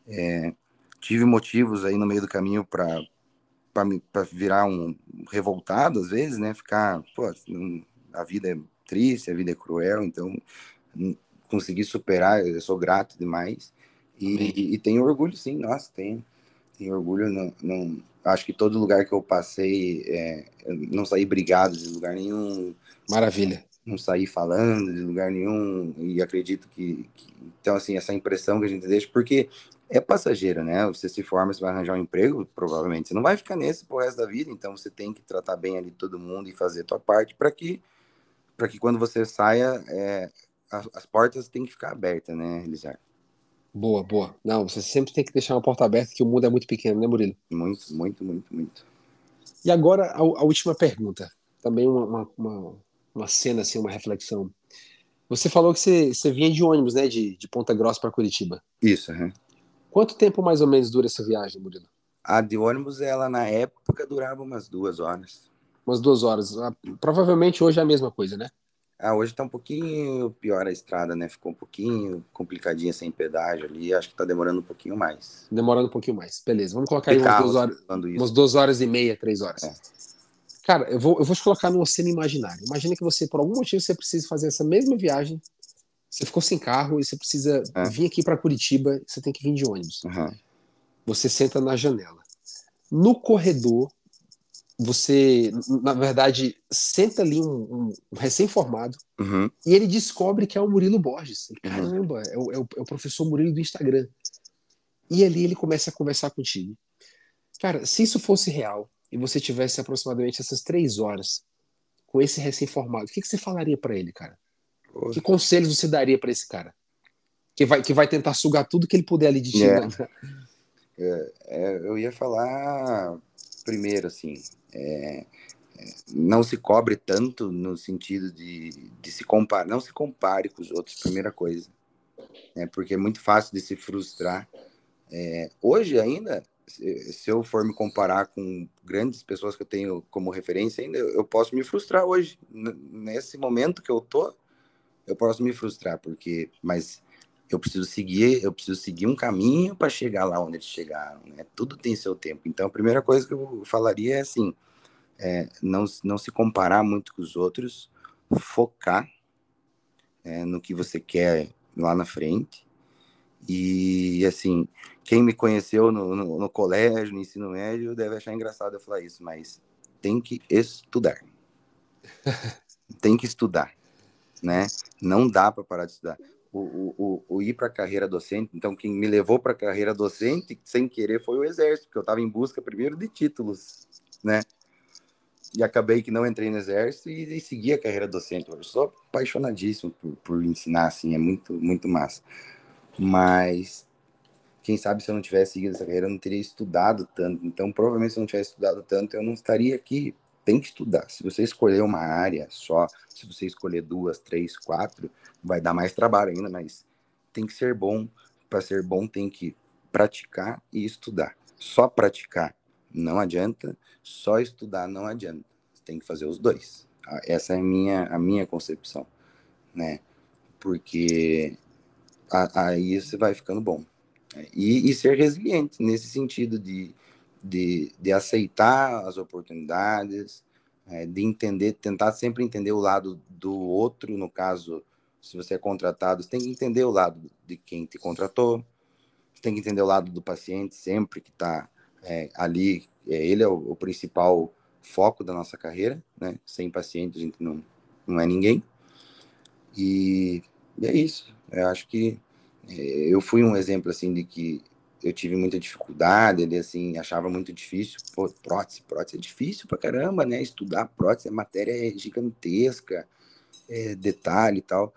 É, tive motivos aí no meio do caminho para para virar um revoltado às vezes, né? Ficar, pô, a vida é triste, a vida é cruel, então consegui superar, eu sou grato demais e, e, e tenho orgulho, sim, nossa, tenho, tenho orgulho, não, não, acho que todo lugar que eu passei, é, eu não saí brigado de lugar nenhum. Maravilha. Não saí falando de lugar nenhum e acredito que, que então assim essa impressão que a gente deixa porque é passageiro, né? Você se forma, você vai arranjar um emprego, provavelmente você não vai ficar nesse pro resto da vida, então você tem que tratar bem ali todo mundo e fazer a tua parte para que para que quando você saia, é, as, as, portas têm que ficar abertas, né, Elizar? Boa, boa. Não, você sempre tem que deixar uma porta aberta, que o mundo é muito pequeno, né, Murilo? Muito, muito, muito, muito. E agora a, a última pergunta, também uma, uma, uma, uma, cena, assim, uma reflexão. Você falou que você, você vinha de ônibus, né, de, de Ponta Grossa para Curitiba. Isso, uhum. Quanto tempo mais ou menos dura essa viagem, Murilo? A de ônibus, ela na época durava umas duas horas. Umas duas horas. Ah, provavelmente hoje é a mesma coisa, né? Ah, hoje tá um pouquinho pior a estrada, né? Ficou um pouquinho complicadinha sem pedágio ali. Acho que tá demorando um pouquinho mais. Demorando um pouquinho mais. Beleza, vamos colocar aí umas duas horas. Umas duas horas e meia, três horas. É. Cara, eu vou, eu vou te colocar numa cena imaginária. Imagina que você, por algum motivo, você precisa fazer essa mesma viagem você ficou sem carro e você precisa é. vir aqui para Curitiba, você tem que vir de ônibus. Uhum. Você senta na janela. No corredor, você, na verdade, senta ali um, um recém-formado uhum. e ele descobre que é o Murilo Borges. Uhum. Caramba, uhum. é, o, é, o, é o professor Murilo do Instagram. E ali ele começa a conversar contigo. Cara, se isso fosse real e você tivesse aproximadamente essas três horas com esse recém-formado, o que, que você falaria para ele, cara? Que conselhos você daria para esse cara? Que vai, que vai tentar sugar tudo que ele puder ali de ti. É. Né? É, é, eu ia falar primeiro, assim, é, é, não se cobre tanto no sentido de, de se comparar, não se compare com os outros, primeira coisa. É, porque é muito fácil de se frustrar. É, hoje ainda, se, eu for me comparar com grandes pessoas que eu tenho como referência ainda, eu posso me frustrar hoje. Nesse momento que eu tô, eu posso me frustrar, porque, mas eu preciso seguir, eu preciso seguir um caminho para chegar lá onde eles chegaram, né? Tudo tem seu tempo. Então, a primeira coisa que eu falaria é assim, é, não, não se comparar muito com os outros, focar é, no que você quer lá na frente. E, assim, quem me conheceu no, no, no colégio, no ensino médio, deve achar engraçado eu falar isso, mas tem que estudar. *laughs* tem que estudar, né? Não dá para parar de estudar o, o, o ir para a carreira docente. Então, quem me levou para a carreira docente, sem querer, foi o Exército, porque eu estava em busca primeiro de títulos, né? E acabei que não entrei no Exército e, e segui a carreira docente. Eu sou apaixonadíssimo por, por ensinar, assim, é muito, muito massa. Mas quem sabe se eu não tivesse seguido essa carreira, eu não teria estudado tanto. Então, provavelmente, se eu não tivesse estudado tanto, eu não estaria aqui. Tem que estudar. Se você escolher uma área só, se você escolher duas, três, quatro, vai dar mais trabalho ainda, mas tem que ser bom. Para ser bom, tem que praticar e estudar. Só praticar não adianta, só estudar não adianta. Tem que fazer os dois. Ah, essa é a minha, a minha concepção, né? Porque aí você vai ficando bom. E, e ser resiliente nesse sentido de, de, de aceitar as oportunidades, é, de entender, tentar sempre entender o lado do outro, no caso, se você é contratado, você tem que entender o lado de quem te contratou, você tem que entender o lado do paciente sempre que está é, ali. É, ele é o, o, principal foco da nossa carreira, né? Sem paciente a gente não, não é ninguém. E, e é isso. Eu acho que é, eu fui um exemplo assim de que eu tive muita dificuldade, ele assim achava muito difícil, pô, prótese, prótese é difícil pra caramba, né? Estudar prótese, a matéria é gigantesca, é, detalhe e tal.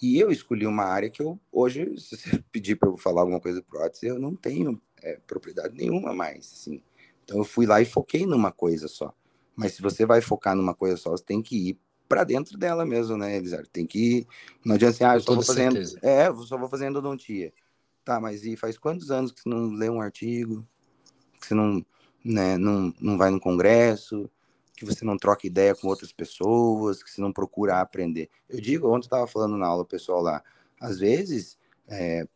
E eu escolhi uma área que eu, hoje, *laughs* se você pedir para eu falar alguma coisa prótese, eu não tenho é, propriedade nenhuma mais, assim. Então eu fui lá e foquei numa coisa só. Mas se você vai focar numa coisa só, você tem que ir para dentro dela mesmo, né, Elizar? Tem que ir. Não adianta assim, ah, eu só vou fazendo. Certeza. É, eu só vou fazendo odontia. Tá, mas e faz quantos anos que você não lê um artigo? Que você não, né, não, não vai no congresso? que você não troca ideia com outras pessoas, que você não procura aprender. Eu digo, ontem eu estava falando na aula pessoal lá, às vezes é,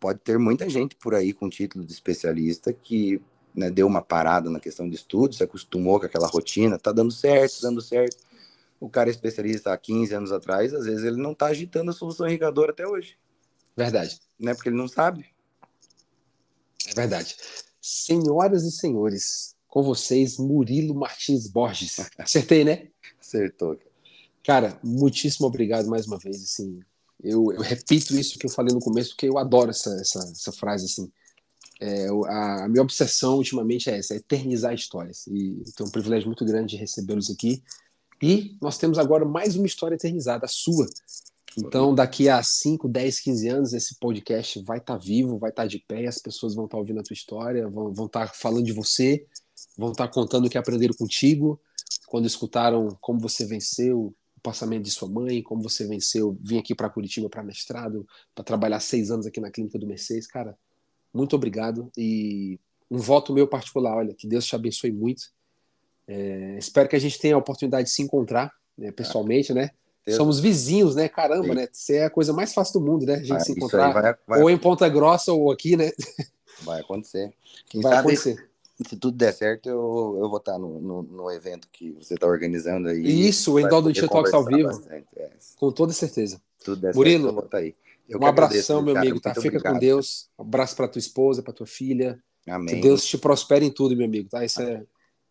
pode ter muita gente por aí com título de especialista que né, deu uma parada na questão de estudo, se acostumou com aquela rotina, tá dando certo, dando certo. O cara é especialista há 15 anos atrás, às vezes ele não está agitando a solução irrigadora até hoje. Verdade. Né, porque ele não sabe. É verdade. Senhoras e senhores, com vocês, Murilo Martins Borges. *laughs* Acertei, né? Acertou. Cara, muitíssimo obrigado mais uma vez. Assim, eu, eu, repito isso que eu falei no começo, porque eu adoro essa, essa, essa frase. Assim. É, a, a, minha obsessão ultimamente é essa, é eternizar histórias. E tenho um privilégio muito grande de recebê-los aqui. E nós temos agora mais uma história eternizada, a sua. Então, daqui a 5, 10, 15 anos, esse podcast vai estar tá vivo, vai estar tá de pé, as pessoas vão estar tá ouvindo a tua história, vão, estar tá falando de você, vão estar contando o que aprenderam contigo, quando escutaram como você venceu o passamento de sua mãe, como você venceu, vim aqui para Curitiba para mestrado, para trabalhar seis anos aqui na clínica do Mercedes. Cara, muito obrigado e um voto meu particular, olha, que Deus te abençoe muito. É, espero que a gente tenha a oportunidade de se encontrar né, pessoalmente, né? Deus. Somos vizinhos, né? Caramba, Sim. né? Isso é a coisa mais fácil do mundo, né? A gente vai, se encontrar vai, vai, ou em Ponta Grossa ou aqui, né? Vai acontecer. Quem vai sabe, acontecer se tudo der certo, eu, eu vou estar no, no, no evento que você está organizando aí. Isso, o Endol do Tia Talks ao vivo. É. Com toda certeza. Tudo der Murilo, certo, eu vou estar aí. Eu um abração, meu cara, amigo, tá? Fica obrigado. com Deus. Um abraço para tua esposa, para tua filha. Amém. Que Deus te prospere em tudo, meu amigo, tá? Esse Amém. é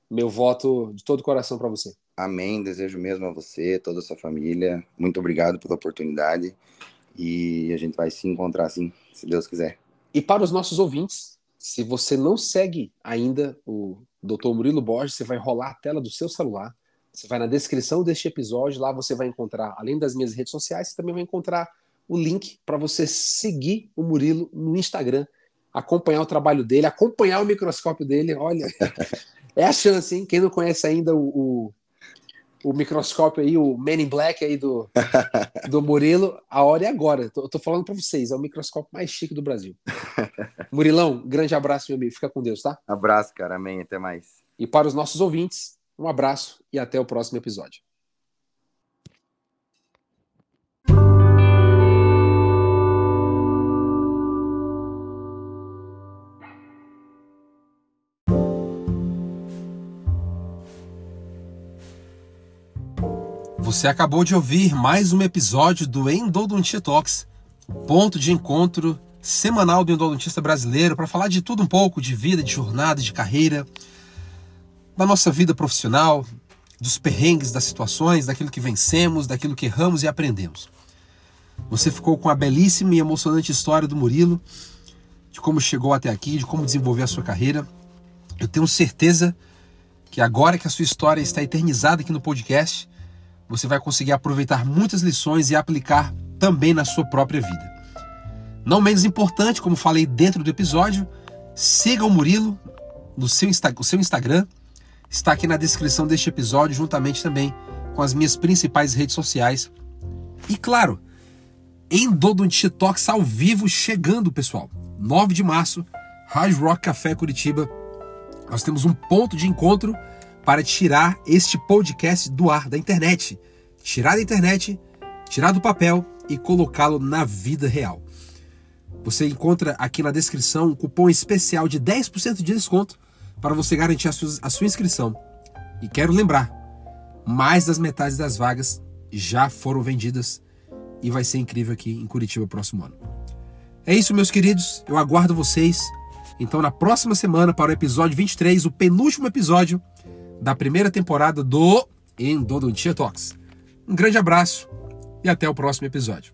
meu voto de todo o coração para você. Amém. Desejo mesmo a você, toda a sua família. Muito obrigado pela oportunidade. E a gente vai se encontrar assim, se Deus quiser. E para os nossos ouvintes, se você não segue ainda o Dr. Murilo Borges, você vai rolar a tela do seu celular. Você vai na descrição deste episódio, lá você vai encontrar, além das minhas redes sociais, você também vai encontrar o link para você seguir o Murilo no Instagram, acompanhar o trabalho dele, acompanhar o microscópio dele. Olha, *laughs* é a chance, hein? Quem não conhece ainda o, o o microscópio aí, o Men in Black aí do, *laughs* do Murilo, a hora é agora. Tô, tô falando para vocês, é o microscópio mais chique do Brasil. *laughs* Murilão, grande abraço, meu amigo. Fica com Deus, tá? Abraço, cara. Amém. Até mais. E para os nossos ouvintes, um abraço e até o próximo episódio. Você acabou de ouvir mais um episódio do Endodontia Talks, ponto de encontro semanal do endodontista brasileiro para falar de tudo um pouco, de vida, de jornada, de carreira, da nossa vida profissional, dos perrengues, das situações, daquilo que vencemos, daquilo que erramos e aprendemos. Você ficou com a belíssima e emocionante história do Murilo, de como chegou até aqui, de como desenvolver a sua carreira. Eu tenho certeza que agora que a sua história está eternizada aqui no podcast, você vai conseguir aproveitar muitas lições e aplicar também na sua própria vida. Não menos importante, como falei dentro do episódio, siga o Murilo no seu, Insta seu Instagram. Está aqui na descrição deste episódio, juntamente também com as minhas principais redes sociais. E claro, em Dodontia Talks ao vivo chegando, pessoal. 9 de março, Hard Rock Café Curitiba. Nós temos um ponto de encontro para tirar este podcast do ar, da internet. Tirar da internet, tirar do papel e colocá-lo na vida real. Você encontra aqui na descrição um cupom especial de 10% de desconto para você garantir a sua, a sua inscrição. E quero lembrar, mais das metades das vagas já foram vendidas e vai ser incrível aqui em Curitiba próximo ano. É isso, meus queridos. Eu aguardo vocês. Então, na próxima semana, para o episódio 23, o penúltimo episódio da primeira temporada do Endodontia Talks. Um grande abraço e até o próximo episódio.